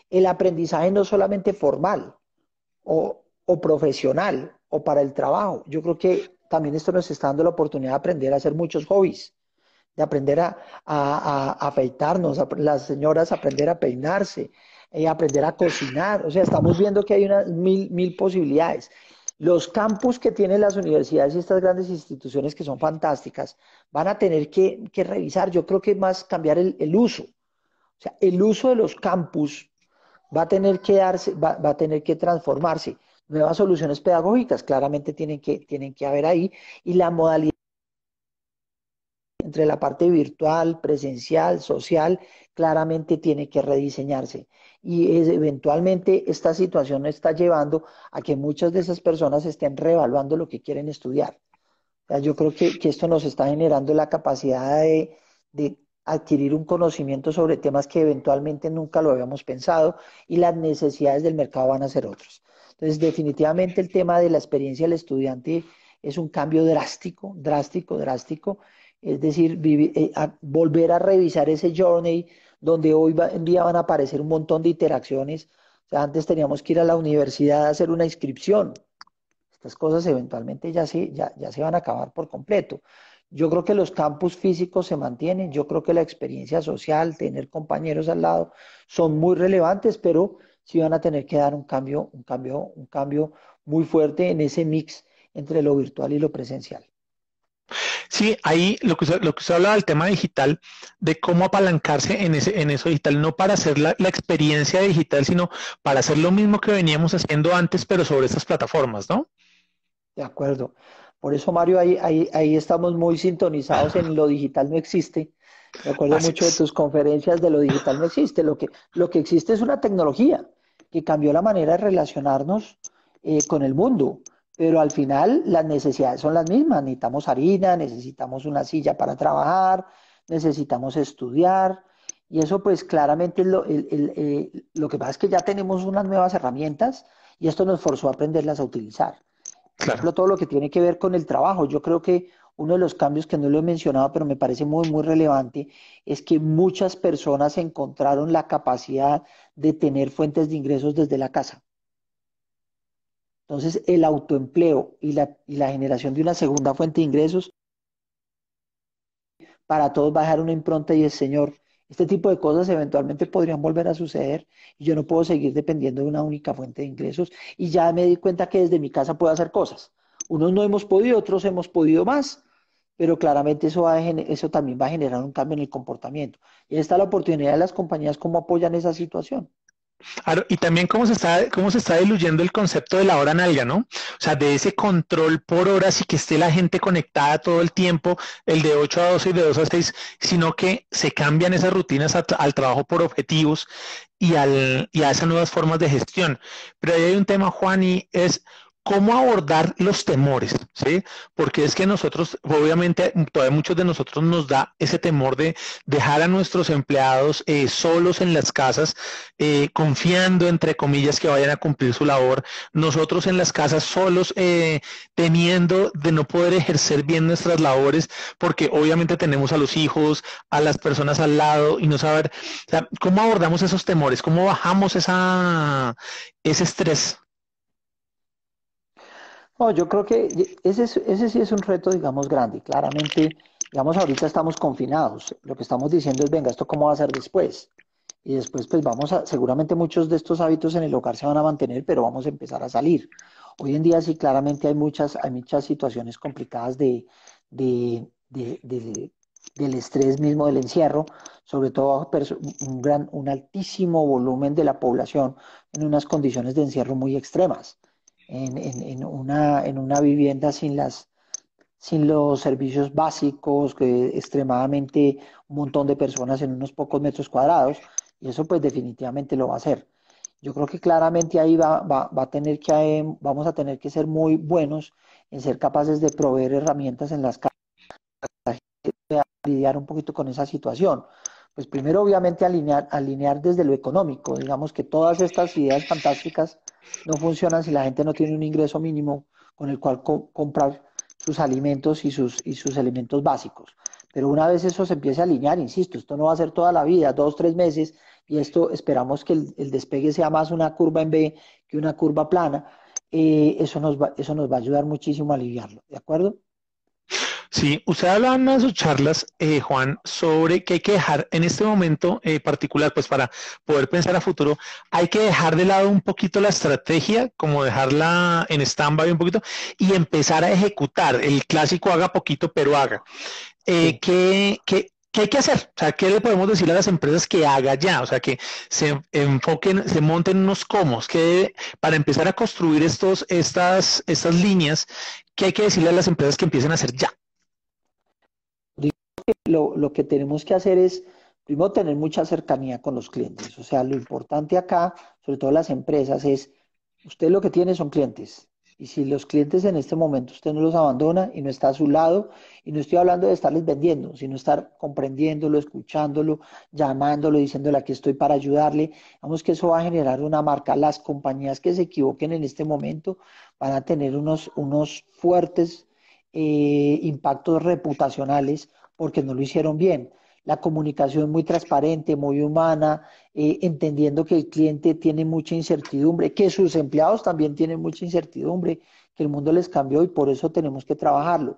El aprendizaje no solamente formal o, o profesional o para el trabajo. Yo creo que también esto nos está dando la oportunidad de aprender a hacer muchos hobbies de aprender a, afeitarnos, las señoras aprender a peinarse, eh, aprender a cocinar. O sea, estamos viendo que hay unas mil, mil posibilidades. Los campus que tienen las universidades y estas grandes instituciones que son fantásticas van a tener que, revisar, yo creo que más cambiar el, uso. O sea, el uso de los campus va a tener que darse, va, va, a tener que transformarse. Nuevas soluciones pedagógicas claramente tienen que, tienen que haber ahí y la modalidad entre la parte virtual, presencial, social, claramente tiene que rediseñarse. Y eventualmente esta situación está llevando a que muchas de esas personas estén reevaluando lo que quieren estudiar. yo creo que, esto nos está generando la capacidad de, de adquirir un conocimiento sobre temas que eventualmente nunca lo habíamos pensado y las necesidades del mercado van a ser otras. Entonces, definitivamente el tema de la experiencia del estudiante es un cambio drástico, drástico, drástico. Es decir, eh, volver a revisar ese journey donde hoy en día van a aparecer un montón de interacciones. O sea, antes teníamos que ir a la universidad a hacer una inscripción. Estas cosas eventualmente ya se, ya, ya se van a acabar por completo. Yo creo que los campus físicos se mantienen, yo creo que la experiencia social, tener compañeros al lado, son muy relevantes, pero sí van a tener que dar un cambio, un cambio, un cambio muy fuerte en ese mix entre lo virtual y lo presencial. Sí, ahí lo que, usted, lo que del tema digital, de cómo apalancarse en, ese, en eso digital, no para hacer la, experiencia digital, sino para hacer lo mismo que veníamos haciendo antes, pero sobre estas plataformas, ¿no? De acuerdo. Por eso, Mario, ahí, ahí, ahí estamos muy sintonizados en lo digital no existe. Me acuerdo mucho de tus conferencias de lo digital no existe. Lo que, lo que existe es una tecnología que cambió la manera de relacionarnos eh, con el mundo pero al final las necesidades son las mismas. Necesitamos harina, necesitamos una silla para trabajar, necesitamos estudiar. Y eso pues claramente lo, eh, lo que pasa es que ya tenemos unas nuevas herramientas y esto nos forzó a aprenderlas a utilizar. Por ejemplo, todo lo que tiene que ver con el trabajo. Yo creo que uno de los cambios que no lo he mencionado, pero me parece muy, muy relevante, es que muchas personas encontraron la capacidad de tener fuentes de ingresos desde la casa. Entonces, el autoempleo y la, generación de una segunda fuente de ingresos para todos dejar una impronta y es, Señor, este tipo de cosas eventualmente podrían volver a suceder y yo no puedo seguir dependiendo de una única fuente de ingresos y ya me di cuenta que desde mi casa puedo hacer cosas. Unos no hemos podido, otros hemos podido más, pero claramente eso, va eso también va a generar un cambio en el comportamiento. Y está la oportunidad de las compañías cómo apoyan esa situación y también cómo se está, cómo se está diluyendo el concepto de la hora nalga, ¿no? O sea, de ese control por horas y que esté la gente conectada todo el tiempo, el de 8 a 12 y de 2 a 6, sino que se cambian esas rutinas al trabajo por objetivos y, al, y a esas nuevas formas de gestión. Pero ahí hay un tema, Juan, y es cómo abordar los temores, ¿sí? Porque es que nosotros, obviamente, todavía muchos de nosotros nos da ese temor de dejar a nuestros empleados eh, solos en las casas, eh, confiando, entre comillas, que vayan a cumplir su labor. Nosotros en las casas solos, eh, temiendo de no poder ejercer bien nuestras labores, porque obviamente tenemos a los hijos, a las personas al lado y no saber, ¿cómo abordamos esos temores? ¿Cómo bajamos esa, ese estrés? No, yo creo que ese, ese sí es un reto, digamos, grande. Claramente, digamos, ahorita estamos confinados. Lo que estamos diciendo es, venga, ¿esto cómo va a ser después? Y después, pues vamos a, seguramente muchos de estos hábitos en el hogar se van a mantener, pero vamos a empezar a salir. Hoy en día sí, claramente hay muchas, hay muchas situaciones complicadas de, de, de, del estrés mismo del encierro, sobre todo un, gran, un altísimo volumen de la población en unas condiciones de encierro muy extremas en, una, en una vivienda sin, las, sin los servicios básicos, que extremadamente un montón de personas en unos pocos metros cuadrados, y eso pues definitivamente lo va a hacer. Yo creo que claramente ahí va, va, va a tener que, eh, vamos a tener que ser muy buenos en ser capaces de proveer herramientas en las casas para lidiar un poquito con esa situación. Pues primero, obviamente, alinear, alinear desde lo económico. Digamos que todas estas ideas fantásticas no funcionan si la gente no tiene un ingreso mínimo con el cual comprar sus alimentos y sus, y sus elementos básicos. Pero una vez eso se empiece a alinear, insisto, esto no va a ser toda la vida, dos, tres meses, y esto esperamos que el, despegue sea más una curva en B que una curva plana, eh, eso, nos va, eso nos va a ayudar muchísimo a aliviarlo, ¿de acuerdo? Sí, usted hablaba en una de sus charlas, eh, Juan, sobre que hay que dejar en este momento eh, particular, pues para poder pensar a futuro, hay que dejar de lado un poquito la estrategia, como dejarla en stand-by un poquito, y empezar a ejecutar. El clásico haga poquito, pero haga. Eh, ¿qué, qué, ¿Qué hay que hacer? O sea, ¿qué le podemos decir a las empresas que haga ya? O sea, que se enfoquen, se monten unos comos, que para empezar a construir estos, estas, estas líneas, ¿qué hay que decirle a las empresas que empiecen a hacer ya? Lo, lo que tenemos que hacer es, primero, tener mucha cercanía con los clientes. O sea, lo importante acá, sobre todo las empresas, es, usted lo que tiene son clientes. Y si los clientes en este momento usted no los abandona y no está a su lado, y no estoy hablando de estarles vendiendo, sino estar comprendiéndolo, escuchándolo, llamándolo, diciéndole aquí estoy para ayudarle, vamos que eso va a generar una marca. Las compañías que se equivoquen en este momento van a tener unos, unos fuertes eh, impactos reputacionales porque no lo hicieron bien la comunicación muy transparente, muy humana, eh, entendiendo que el cliente tiene mucha incertidumbre, que sus empleados también tienen mucha incertidumbre, que el mundo les cambió y por eso tenemos que trabajarlo.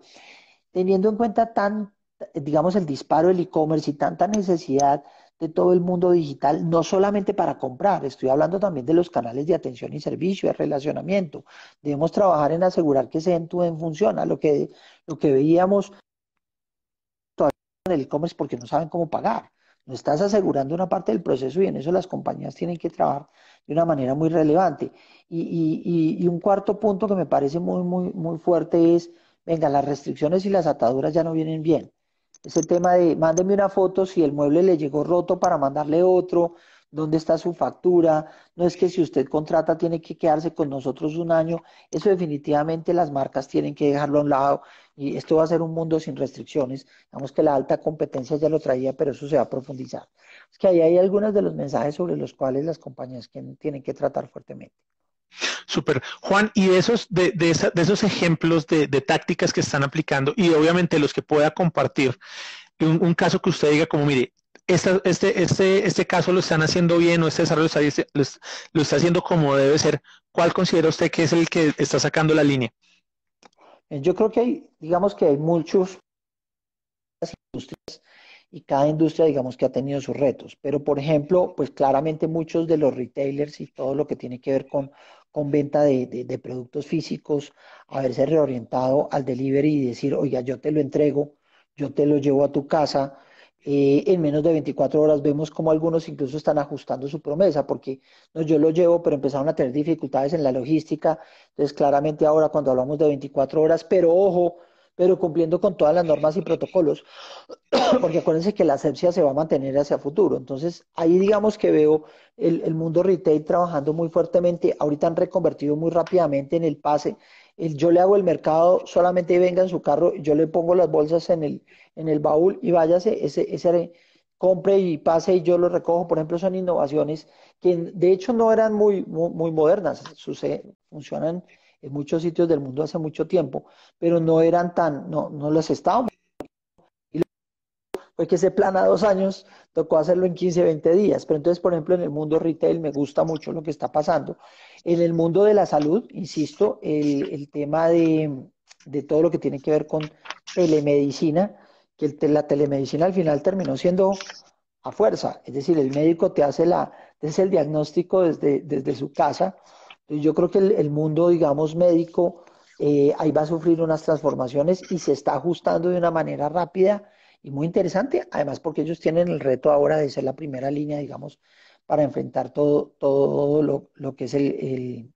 Teniendo en cuenta tan, digamos, el disparo del e-commerce y tanta necesidad de todo el mundo digital, no solamente para comprar, estoy hablando también de los canales de atención y servicio, de relacionamiento. Debemos trabajar en asegurar que ese end-to-end funciona. Lo que, lo que veíamos el e-commerce porque no saben cómo pagar. No estás asegurando una parte del proceso y en eso las compañías tienen que trabajar de una manera muy relevante. Y, un cuarto punto que me parece muy, muy, muy fuerte es, venga, las restricciones y las ataduras ya no vienen bien. Ese tema de, mándeme una foto si el mueble le llegó roto para mandarle otro, dónde está su factura, no es que si usted contrata tiene que quedarse con nosotros un año, eso definitivamente las marcas tienen que dejarlo a un lado y esto va a ser un mundo sin restricciones, digamos que la alta competencia ya lo traía, pero eso se va a profundizar. Es que ahí hay algunos de los mensajes sobre los cuales las compañías tienen que tratar fuertemente. Super. Juan, y esos, de, de, esos ejemplos de, tácticas que están aplicando y obviamente los que pueda compartir, un caso que usted diga como, mire, este, este, este caso lo están haciendo bien o este desarrollo lo está, haciendo como debe ser, ¿cuál considera usted que es el que está sacando la línea? Eh, yo creo que hay, digamos que hay muchos industrias y cada industria, digamos que ha tenido sus retos. Pero, por ejemplo, pues claramente muchos de los retailers y todo lo que tiene que ver con, con venta de, de productos físicos, haberse reorientado al delivery y decir, oiga, yo te lo entrego, yo te lo llevo a tu casa, eh, en menos de 24 horas vemos como algunos incluso están ajustando su promesa, porque no, yo lo llevo, pero empezaron a tener dificultades en la logística. Entonces, claramente ahora cuando hablamos de 24 horas, pero ojo, pero cumpliendo con todas las normas y protocolos, porque acuérdense que la asepsia se va a mantener hacia futuro. Entonces, ahí digamos que veo el, el mundo retail trabajando muy fuertemente. Ahorita han reconvertido muy rápidamente en el pase yo le hago el mercado, solamente venga en su carro, yo le pongo las bolsas en el, en el baúl y váyase, ese, ese compre y pase y yo lo recojo. Por ejemplo, son innovaciones que de hecho no eran muy, muy, modernas, funcionan en muchos sitios del mundo hace mucho tiempo, pero no eran tan, no, no las estaban fue que ese plan a dos años tocó hacerlo en 15, 20 días. Pero entonces, por ejemplo, en el mundo retail me gusta mucho lo que está pasando. En el mundo de la salud, insisto, el, tema de, todo lo que tiene que ver con telemedicina, que la telemedicina al final terminó siendo a fuerza. Es decir, el médico te hace, la, el diagnóstico desde, desde su casa. yo creo que el, mundo, digamos, médico, eh, ahí va a sufrir unas transformaciones y se está ajustando de una manera rápida y muy interesante, además porque ellos tienen el reto ahora de ser la primera línea, digamos, para enfrentar todo, todo lo, que es el,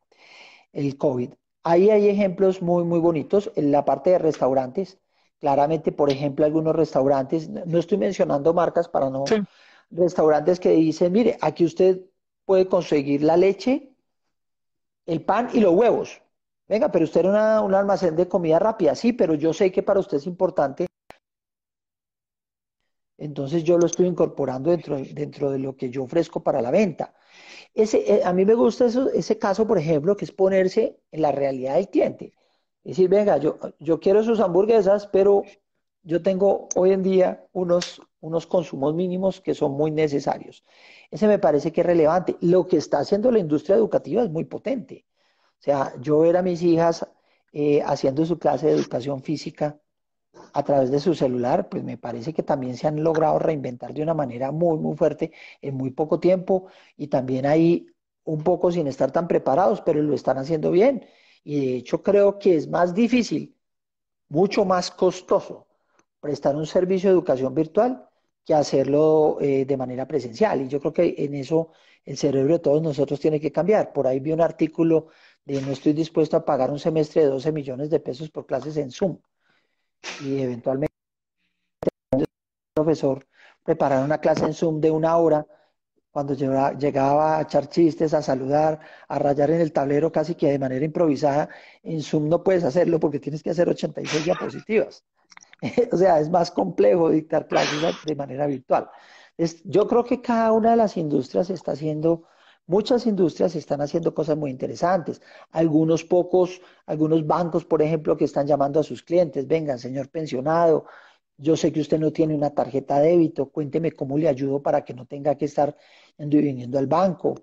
el, COVID. Ahí hay ejemplos muy, muy bonitos en la parte de restaurantes. Claramente, por ejemplo, algunos restaurantes, no estoy mencionando marcas para no... Restaurantes que dicen, mire, aquí usted puede conseguir la leche, el pan y los huevos. Venga, pero usted era un almacén de comida rápida, sí, pero yo sé que para usted es importante entonces yo lo estoy incorporando dentro, dentro de lo que yo ofrezco para la venta. Ese, eh, a mí me gusta eso, ese caso, por ejemplo, que es ponerse en la realidad del cliente. Es decir, venga, yo, yo quiero sus hamburguesas, pero yo tengo hoy en día unos, unos consumos mínimos que son muy necesarios. Ese me parece que es relevante. Lo que está haciendo la industria educativa es muy potente. O sea, yo ver a mis hijas eh, haciendo su clase de educación física a través de su celular, pues me parece que también se han logrado reinventar de una manera muy, muy fuerte en muy poco tiempo y también ahí un poco sin estar tan preparados, pero lo están haciendo bien. Y de hecho creo que es más difícil, mucho más costoso prestar un servicio de educación virtual que hacerlo eh, de manera presencial. Y yo creo que en eso el cerebro de todos nosotros tiene que cambiar. Por ahí vi un artículo de no estoy dispuesto a pagar un semestre de 12 millones de pesos por clases en Zoom y eventualmente profesor preparar una clase en Zoom de una hora, cuando llegaba a echar chistes, a saludar, a rayar en el tablero casi que de manera improvisada, en Zoom no puedes hacerlo porque tienes que hacer 86 diapositivas. o sea, es más complejo dictar clases de manera virtual. yo creo que cada una de las industrias está haciendo, muchas industrias están haciendo cosas muy interesantes. Algunos pocos, algunos bancos, por ejemplo, que están llamando a sus clientes, vengan, señor pensionado, yo sé que usted no tiene una tarjeta de débito, cuénteme cómo le ayudo para que no tenga que estar viniendo al banco.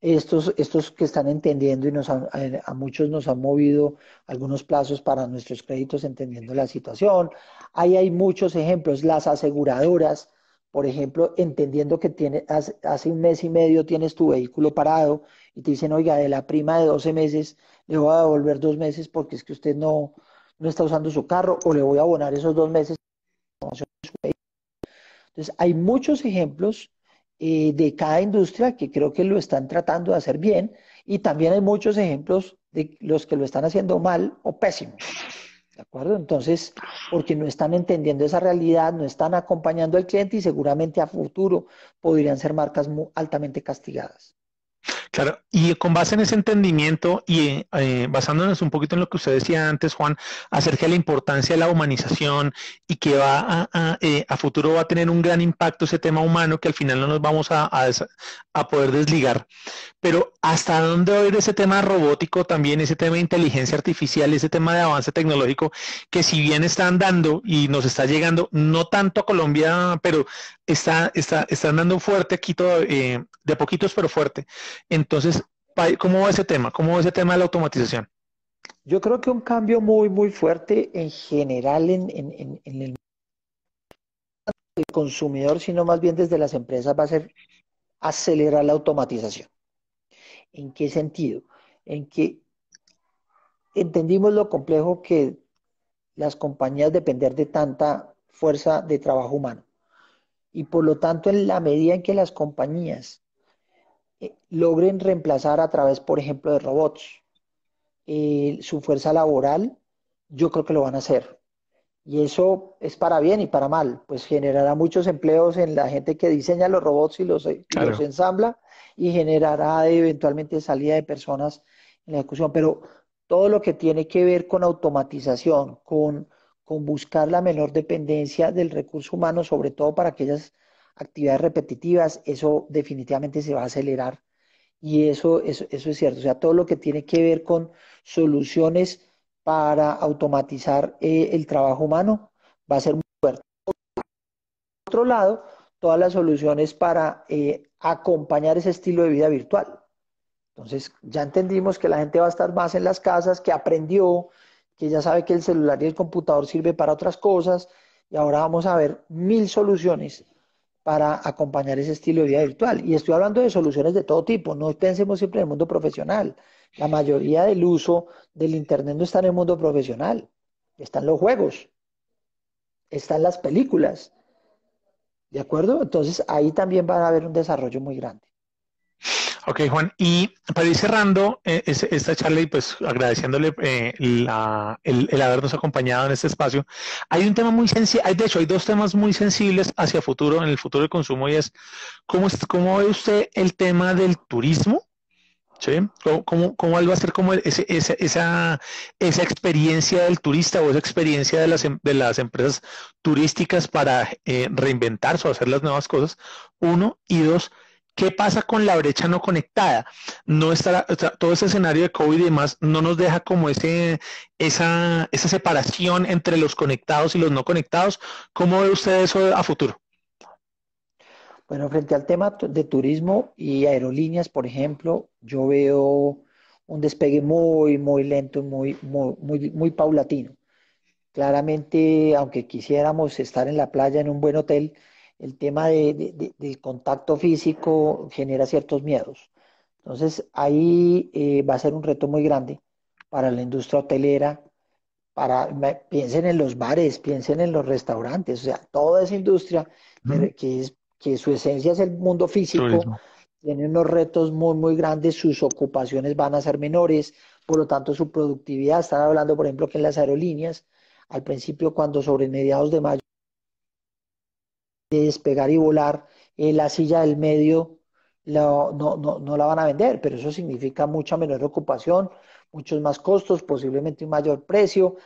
Estos, estos que están entendiendo y nos a muchos nos han movido algunos plazos para nuestros créditos entendiendo la situación. Ahí hay muchos ejemplos. Las aseguradoras, por ejemplo, entendiendo que tiene, hace, hace, un mes y medio tienes tu vehículo parado y te dicen, oiga, de la prima de 12 meses le voy a devolver dos meses porque es que usted no, no está usando su carro o le voy a abonar esos dos meses entonces, hay muchos ejemplos eh, de cada industria que creo que lo están tratando de hacer bien y también hay muchos ejemplos de los que lo están haciendo mal o pésimo. ¿De acuerdo? Entonces, porque no están entendiendo esa realidad, no están acompañando al cliente y seguramente a futuro podrían ser marcas altamente castigadas. Claro, y con base en ese entendimiento y eh, basándonos un poquito en lo que usted decía antes, Juan, acerca de la importancia de la humanización y que va a, eh, futuro va a tener un gran impacto ese tema humano que al final no nos vamos a, a, poder desligar. Pero ¿hasta dónde va a ir ese tema robótico también, ese tema de inteligencia artificial, ese tema de avance tecnológico que si bien está andando y nos está llegando, no tanto a Colombia, pero está, está, está andando fuerte aquí todo, eh, de poquitos pero fuerte. Entonces, ¿cómo va ese tema? ¿Cómo va ese tema de la automatización? Yo creo que un cambio muy, muy fuerte en general en, en, en el consumidor, sino más bien desde las empresas, va a ser acelerar la automatización. ¿En qué sentido? En que entendimos lo complejo que las compañías depender de tanta fuerza de trabajo humano. Y por lo tanto, en la medida en que las compañías eh, logren reemplazar a través, por ejemplo, de robots eh, su fuerza laboral, yo creo que lo van a hacer. Y eso es para bien y para mal, pues generará muchos empleos en la gente que diseña los robots y los, los ensambla y generará eventualmente salida de personas en la ejecución. Pero todo lo que tiene que ver con automatización, con, con buscar la menor dependencia del recurso humano, sobre todo para aquellas actividades repetitivas, eso definitivamente se va a acelerar. Y eso, eso, es cierto. O sea, todo lo que tiene que ver con soluciones para automatizar eh, el trabajo humano va a ser muy fuerte. Por otro lado, todas las soluciones para eh, acompañar ese estilo de vida virtual. Entonces, ya entendimos que la gente va a estar más en las casas, que aprendió, que ya sabe que el celular y el computador sirve para otras cosas, y ahora vamos a ver mil soluciones para acompañar ese estilo de vida virtual. Y estoy hablando de soluciones de todo tipo, no pensemos siempre en el mundo profesional. La mayoría del uso del Internet no está en el mundo profesional, están los juegos, están las películas. ¿De acuerdo? Entonces ahí también va a haber un desarrollo muy grande. Ok, Juan, y para ir cerrando eh, esta charla y pues agradeciéndole eh, el, habernos acompañado en este espacio, hay un tema muy sensible, de hecho hay dos temas muy sensibles hacia futuro, en el futuro del consumo, y es cómo, cómo ve usted el tema del turismo, ¿sí? ¿Cómo, cómo, va a ser como esa, esa, esa experiencia del turista o esa experiencia de las, em, de las empresas turísticas para eh, reinventarse o hacer las nuevas cosas? Uno, y dos, ¿Qué pasa con la brecha no conectada? No estará, todo ese escenario de COVID y demás no nos deja como ese, esa, esa separación entre los conectados y los no conectados. ¿Cómo ve usted eso a futuro? Bueno, frente al tema de turismo y aerolíneas, por ejemplo, yo veo un despegue muy, muy lento, muy, muy, muy, muy paulatino. Claramente, aunque quisiéramos estar en la playa en un buen hotel, el tema de, del contacto físico genera ciertos miedos. Entonces, ahí eh, va a ser un reto muy grande para la industria hotelera, para, piensen en los bares, piensen en los restaurantes, o sea, toda esa industria que, es, que su esencia es el mundo físico, tiene unos retos muy, muy grandes, sus ocupaciones van a ser menores, por lo tanto su productividad, están hablando, por ejemplo, que en las aerolíneas, al principio cuando sobre mediados de mayo despegar y volar, eh, la silla del medio no, no, la van a vender, pero eso significa mucha menor ocupación, muchos más costos, posiblemente un mayor precio.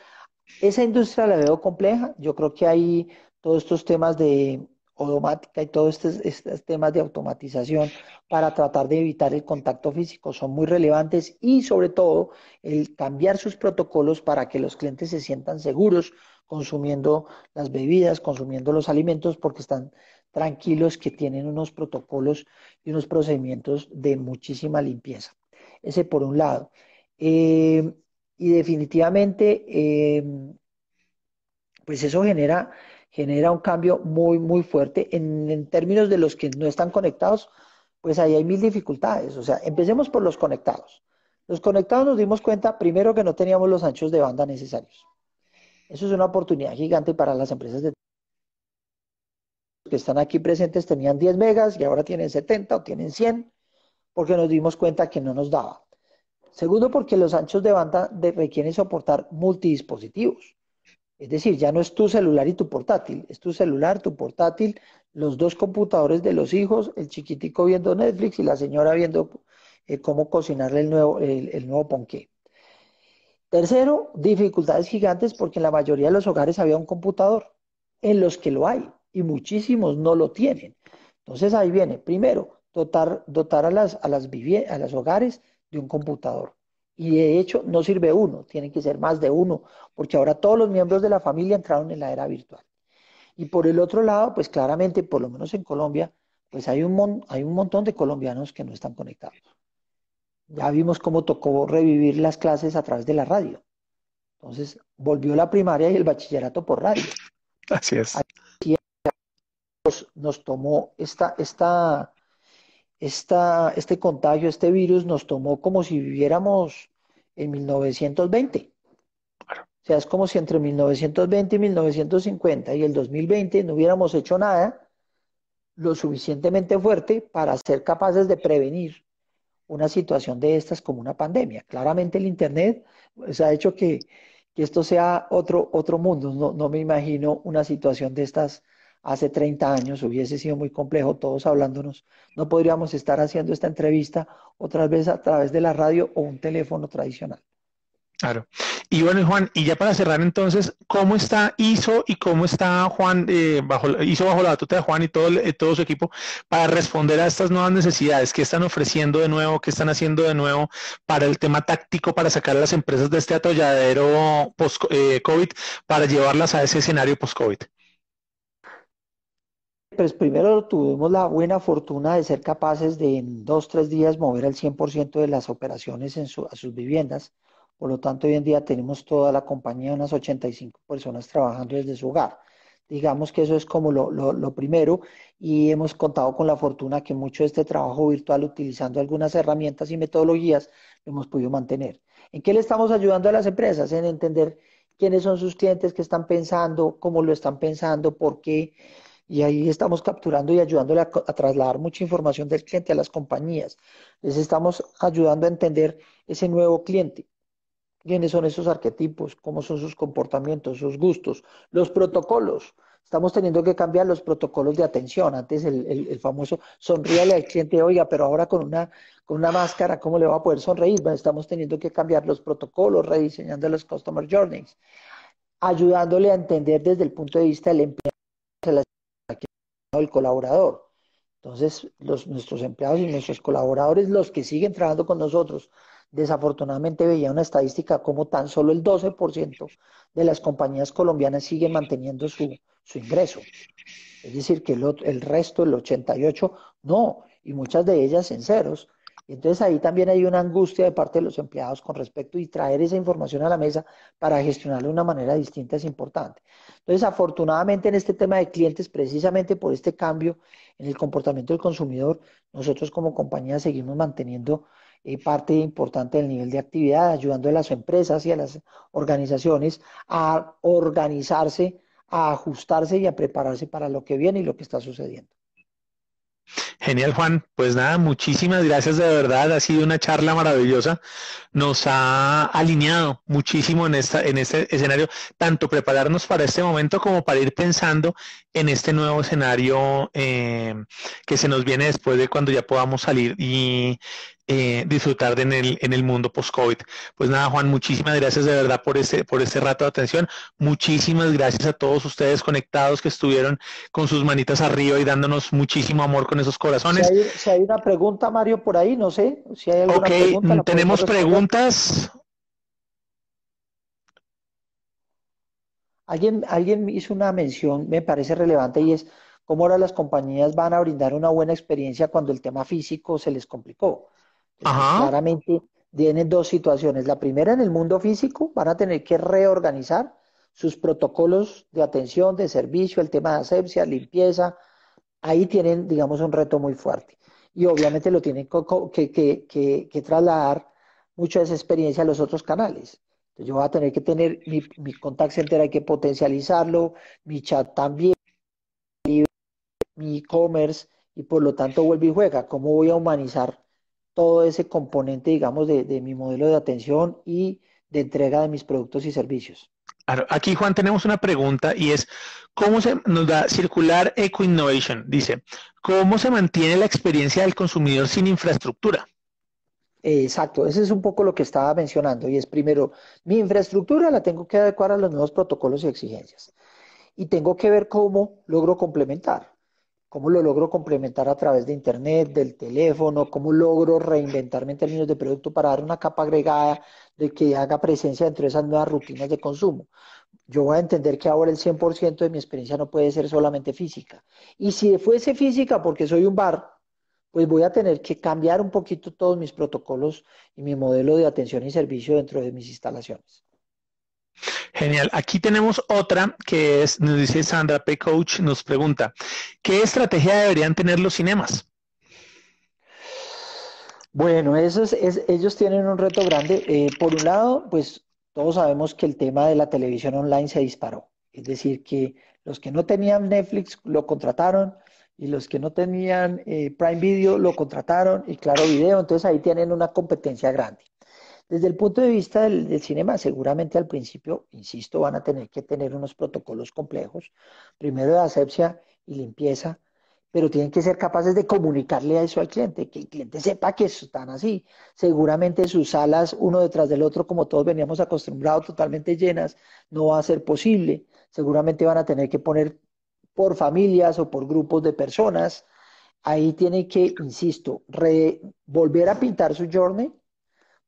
Esa industria la veo compleja. Yo creo que hay todos estos temas de automática y todos estos, temas de automatización para tratar de evitar el contacto físico son muy relevantes y sobre todo el cambiar sus protocolos para que los clientes se sientan seguros consumiendo las bebidas, consumiendo los alimentos porque están tranquilos que tienen unos protocolos y unos procedimientos de muchísima limpieza. Ese por un lado. Eh, y definitivamente, eh, pues eso genera genera un cambio muy, muy fuerte. En, términos de los que no están conectados, pues ahí hay mil dificultades. O sea, empecemos por los conectados. Los conectados nos dimos cuenta, primero, que no teníamos los anchos de banda necesarios. Eso es una oportunidad gigante para las empresas de que están aquí presentes tenían 10 megas y ahora tienen 70 o tienen 100, porque nos dimos cuenta que no nos daba. Segundo, porque los anchos de banda requieren soportar multidispositivos. Es decir, ya no es tu celular y tu portátil, es tu celular, tu portátil, los dos computadores de los hijos, el chiquitico viendo Netflix y la señora viendo eh, cómo cocinarle el nuevo, el, nuevo ponqué. Tercero, dificultades gigantes porque en la mayoría de los hogares había un computador, en los que lo hay, y muchísimos no lo tienen. Entonces ahí viene, primero, dotar, dotar a, las, a, las a los hogares de un computador. Y de hecho no sirve uno, tiene que ser más de uno, porque ahora todos los miembros de la familia entraron en la era virtual. Y por el otro lado, pues claramente, por lo menos en Colombia, pues hay un, hay un montón de colombianos que no están conectados. Ya vimos cómo tocó revivir las clases a través de la radio. Entonces, volvió la primaria y el bachillerato por radio. Así es. Nos, nos tomó esta, esta, este contagio, este virus nos tomó como si viviéramos en 1920. O sea, es como si entre 1920 y 1950 y el 2020 no hubiéramos hecho nada lo suficientemente fuerte para ser capaces de prevenir una situación de estas como una pandemia. Claramente el Internet pues, ha hecho que, esto sea otro, otro mundo. No, no me imagino una situación de estas hace 30 años hubiese sido muy complejo, todos hablándonos. No podríamos estar haciendo esta entrevista otra vez a través de la radio o un teléfono tradicional. Claro. Y bueno, Juan, y ya para cerrar entonces, ¿cómo está ISO y cómo está Juan, eh, bajo, ISO bajo la batuta de Juan y todo, eh, todo su equipo para responder a estas nuevas necesidades? ¿Qué están ofreciendo de nuevo? ¿Qué están haciendo de nuevo para el tema táctico, para sacar a las empresas de este atolladero post-COVID, eh, para llevarlas a ese escenario post-COVID? Pues primero tuvimos la buena fortuna de ser capaces de en dos, tres días mover el 100% de las operaciones en a sus viviendas. Por lo tanto, hoy en día tenemos toda la compañía, unas 85 personas trabajando desde su hogar. Digamos que eso es como lo, primero y hemos contado con la fortuna que mucho de este trabajo virtual, utilizando algunas herramientas y metodologías, lo hemos podido mantener. ¿En qué le estamos ayudando a las empresas? En entender quiénes son sus clientes, qué están pensando, cómo lo están pensando, por qué y ahí estamos capturando y ayudándole a, trasladar mucha información del cliente a las compañías. Les estamos ayudando a entender ese nuevo cliente. ¿Quiénes son esos arquetipos? ¿Cómo son sus comportamientos, sus gustos? Los protocolos. Estamos teniendo que cambiar los protocolos de atención. Antes el, famoso sonríale al cliente, oiga, pero ahora con una, con una máscara, ¿cómo le va a poder sonreír? estamos teniendo que cambiar los protocolos, rediseñando los customer journeys, ayudándole a entender desde el punto de vista del empleado el colaborador. Entonces, los, nuestros empleados y nuestros colaboradores, los que siguen trabajando con nosotros, desafortunadamente veía una estadística como tan solo el 12% de las compañías colombianas siguen manteniendo su, ingreso. Es decir, que el, el resto, el 88%, no, y muchas de ellas en ceros. Entonces ahí también hay una angustia de parte de los empleados con respecto y traer esa información a la mesa para gestionarla de una manera distinta es importante. Entonces, afortunadamente en este tema de clientes, precisamente por este cambio en el comportamiento del consumidor, nosotros como compañía seguimos manteniendo eh, parte importante del nivel de actividad, ayudando a las empresas y a las organizaciones a organizarse, a ajustarse y a prepararse para lo que viene y lo que está sucediendo. Genial, Juan. Pues nada, muchísimas gracias de verdad. Ha sido una charla maravillosa. Nos ha alineado muchísimo en esta, en este escenario, tanto prepararnos para este momento como para ir pensando en este nuevo escenario eh, que se nos viene después de cuando ya podamos salir y eh, disfrutar de en, el, en el mundo post-COVID. Pues nada, Juan, muchísimas gracias de verdad por este, por este rato de atención. Muchísimas gracias a todos ustedes conectados que estuvieron con sus manitas arriba y dándonos muchísimo amor con esos corazones. Si hay, una pregunta, Mario, por ahí, no sé. Si hay alguna pregunta. tenemos preguntas. Alguien, alguien hizo una mención, me parece relevante, y es cómo ahora las compañías van a brindar una buena experiencia cuando el tema físico se les complicó. Claramente tienen dos situaciones. La primera, en el mundo físico, van a tener que reorganizar sus protocolos de atención, de servicio, el tema de asepsia, limpieza. Ahí tienen, digamos, un reto muy fuerte. Y obviamente lo tienen que, que, que, trasladar mucho de esa experiencia a los otros canales. Entonces yo voy a tener que tener mi, mi contact center, hay que potencializarlo, mi chat también, mi e-commerce, y por lo tanto vuelve y juega. ¿Cómo voy a humanizar todo ese componente, digamos, de, mi modelo de atención y de entrega de mis productos y servicios. aquí, Juan, tenemos una pregunta y es, ¿cómo se nos da circular Eco Innovation? Dice, ¿cómo se mantiene la experiencia del consumidor sin infraestructura? Exacto, ese es un poco lo que estaba mencionando y es primero, mi infraestructura la tengo que adecuar a los nuevos protocolos y exigencias y tengo que ver cómo logro complementar. ¿Cómo lo logro complementar a través de Internet, del teléfono? ¿Cómo logro reinventarme en términos de producto para dar una capa agregada de que haga presencia dentro de esas nuevas rutinas de consumo? Yo voy a entender que ahora el 100% de mi experiencia no puede ser solamente física. Y si fuese física porque soy un bar, pues voy a tener que cambiar un poquito todos mis protocolos y mi modelo de atención y servicio dentro de mis instalaciones. Genial. Aquí tenemos otra que es, nos dice Sandra P. Coach, nos pregunta, ¿qué estrategia deberían tener los cinemas? Bueno, eso es, ellos tienen un reto grande. Eh, por un lado, pues todos sabemos que el tema de la televisión online se disparó. Es decir, que los que no tenían Netflix lo contrataron y los que no tenían eh, Prime Video lo contrataron y Claro Video. Entonces ahí tienen una competencia grande. Desde el punto de vista del, del, cinema, seguramente al principio, insisto, van a tener que tener unos protocolos complejos, primero de asepsia y limpieza, pero tienen que ser capaces de comunicarle a eso al cliente, que el cliente sepa que están así. Seguramente sus salas, uno detrás del otro, como todos veníamos acostumbrados, totalmente llenas, no va a ser posible. Seguramente van a tener que poner por familias o por grupos de personas. Ahí tiene que, insisto, volver a pintar su journey,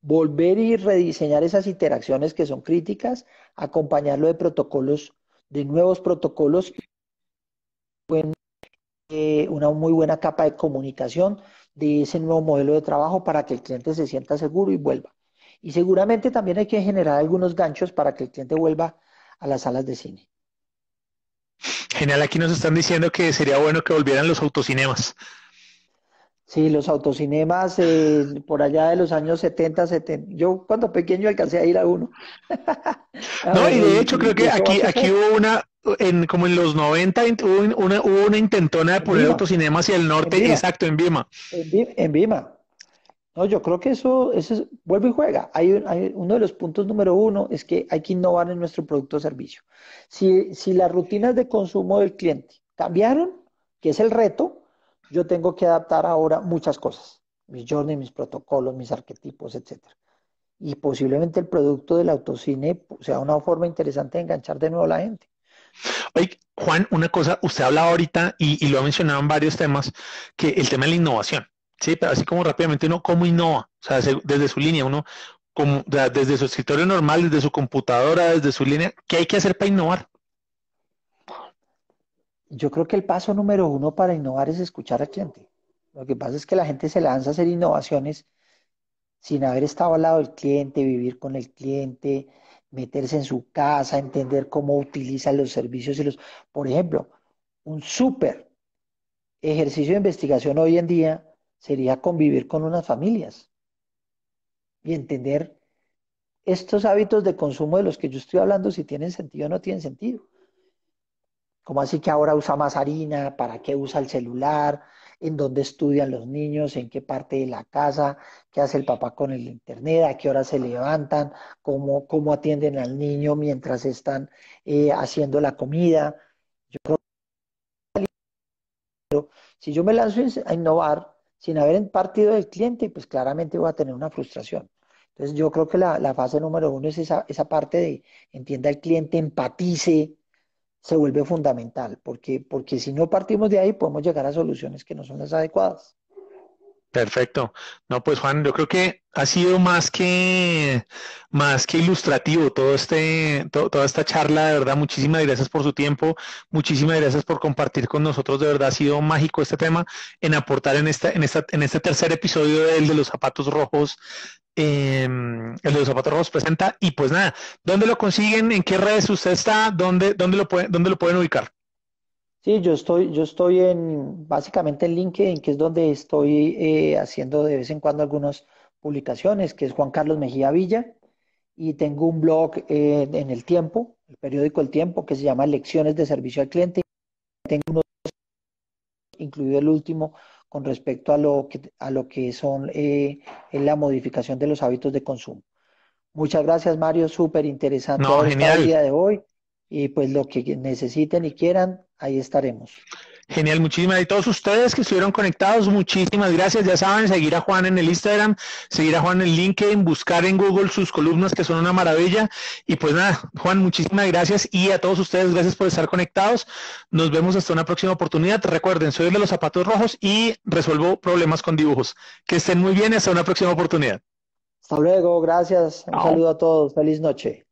volver y rediseñar esas interacciones que son críticas, acompañarlo de protocolos, de nuevos protocolos, eh, una muy buena capa de comunicación de ese nuevo modelo de trabajo para que el cliente se sienta seguro y vuelva. Y seguramente también hay que generar algunos ganchos para que el cliente vuelva a las salas de cine. Genial, aquí nos están diciendo que sería bueno que volvieran los autocinemas. Sí, los autocinemas eh, por allá de los años 70, 70. Yo cuando pequeño alcancé a ir a uno. no, y de hecho creo que aquí, aquí hubo una, en, como en los 90 hubo una, hubo una intentona de poner autocinemas hacia el norte, exacto, en Vima. En, Vima. No, yo creo que eso, eso vuelve y juega. Hay, hay, uno de los puntos número uno es que hay que innovar en nuestro producto o servicio. Si, si las rutinas de consumo del cliente cambiaron, que es el reto, yo tengo que adaptar ahora muchas cosas, mis journey, mis protocolos, mis arquetipos, etcétera. Y posiblemente el producto del autocine sea una forma interesante de enganchar de nuevo a la gente. Oye, Juan, una cosa, usted habla ahorita y, lo ha mencionado en varios temas, que el tema de la innovación, ¿sí? Pero así como rápidamente uno, ¿cómo innova? O sea, desde su línea, uno, como, desde su escritorio normal, desde su computadora, desde su línea, ¿qué hay que hacer para innovar? Yo creo que el paso número uno para innovar es escuchar al cliente. Lo que pasa es que la gente se lanza a hacer innovaciones sin haber estado al lado del cliente, vivir con el cliente, meterse en su casa, entender cómo utiliza los servicios y los... Por ejemplo, un súper ejercicio de investigación hoy en día sería convivir con unas familias y entender estos hábitos de consumo de los que yo estoy hablando, si tienen sentido o no tienen sentido. ¿Cómo así que ahora usa más harina? ¿Para qué usa el celular? en dónde estudian los niños, en qué parte de la casa, qué hace el papá con el internet, a qué hora se levantan, cómo, cómo atienden al niño mientras están eh, haciendo la comida. Yo creo que si yo me lanzo a innovar sin haber partido del cliente, pues claramente voy a tener una frustración. Entonces yo creo que la, fase número uno es esa, esa parte de entienda al cliente, empatice, se vuelve fundamental, porque, porque si no partimos de ahí podemos llegar a soluciones que no son las adecuadas. Perfecto. No, pues Juan, yo creo que ha sido más que más que ilustrativo todo este toda esta charla, de verdad. Muchísimas gracias por su tiempo, muchísimas gracias por compartir con nosotros. De verdad ha sido mágico este tema en aportar en esta en esta en este tercer episodio del de los zapatos rojos Em, el de los zapatos rojos presenta. Y pues nada, ¿dónde lo consiguen? ¿En qué redes usted está? ¿Dónde, dónde, lo, pueden, dónde lo pueden ubicar? Sí, yo estoy, yo estoy en, básicamente en LinkedIn, que es donde estoy eh, haciendo de vez en cuando algunas publicaciones, que es Juan Carlos Mejía Villa, y tengo un blog eh, en El Tiempo, el periódico El Tiempo, que se llama Lecciones de Servicio al Cliente. Tengo unos, incluido el último, con respecto a lo que, a lo que son eh, la modificación de los hábitos de consumo. Muchas gracias, Mario. Súper interesante el día de hoy. Y pues lo que necesiten y quieran, ahí estaremos. Genial, muchísimas. Y todos ustedes que estuvieron conectados, muchísimas gracias. Ya saben, seguir a Juan en el Instagram, seguir a Juan en LinkedIn, buscar en Google sus columnas que son una maravilla. Y pues nada, Juan, muchísimas gracias. Y a todos ustedes, gracias por estar conectados. Nos vemos hasta una próxima oportunidad. Recuerden, soy de los zapatos rojos y resuelvo problemas con dibujos. Que estén muy bien y hasta una próxima oportunidad. Hasta luego, gracias. Un saludo a todos. Feliz noche.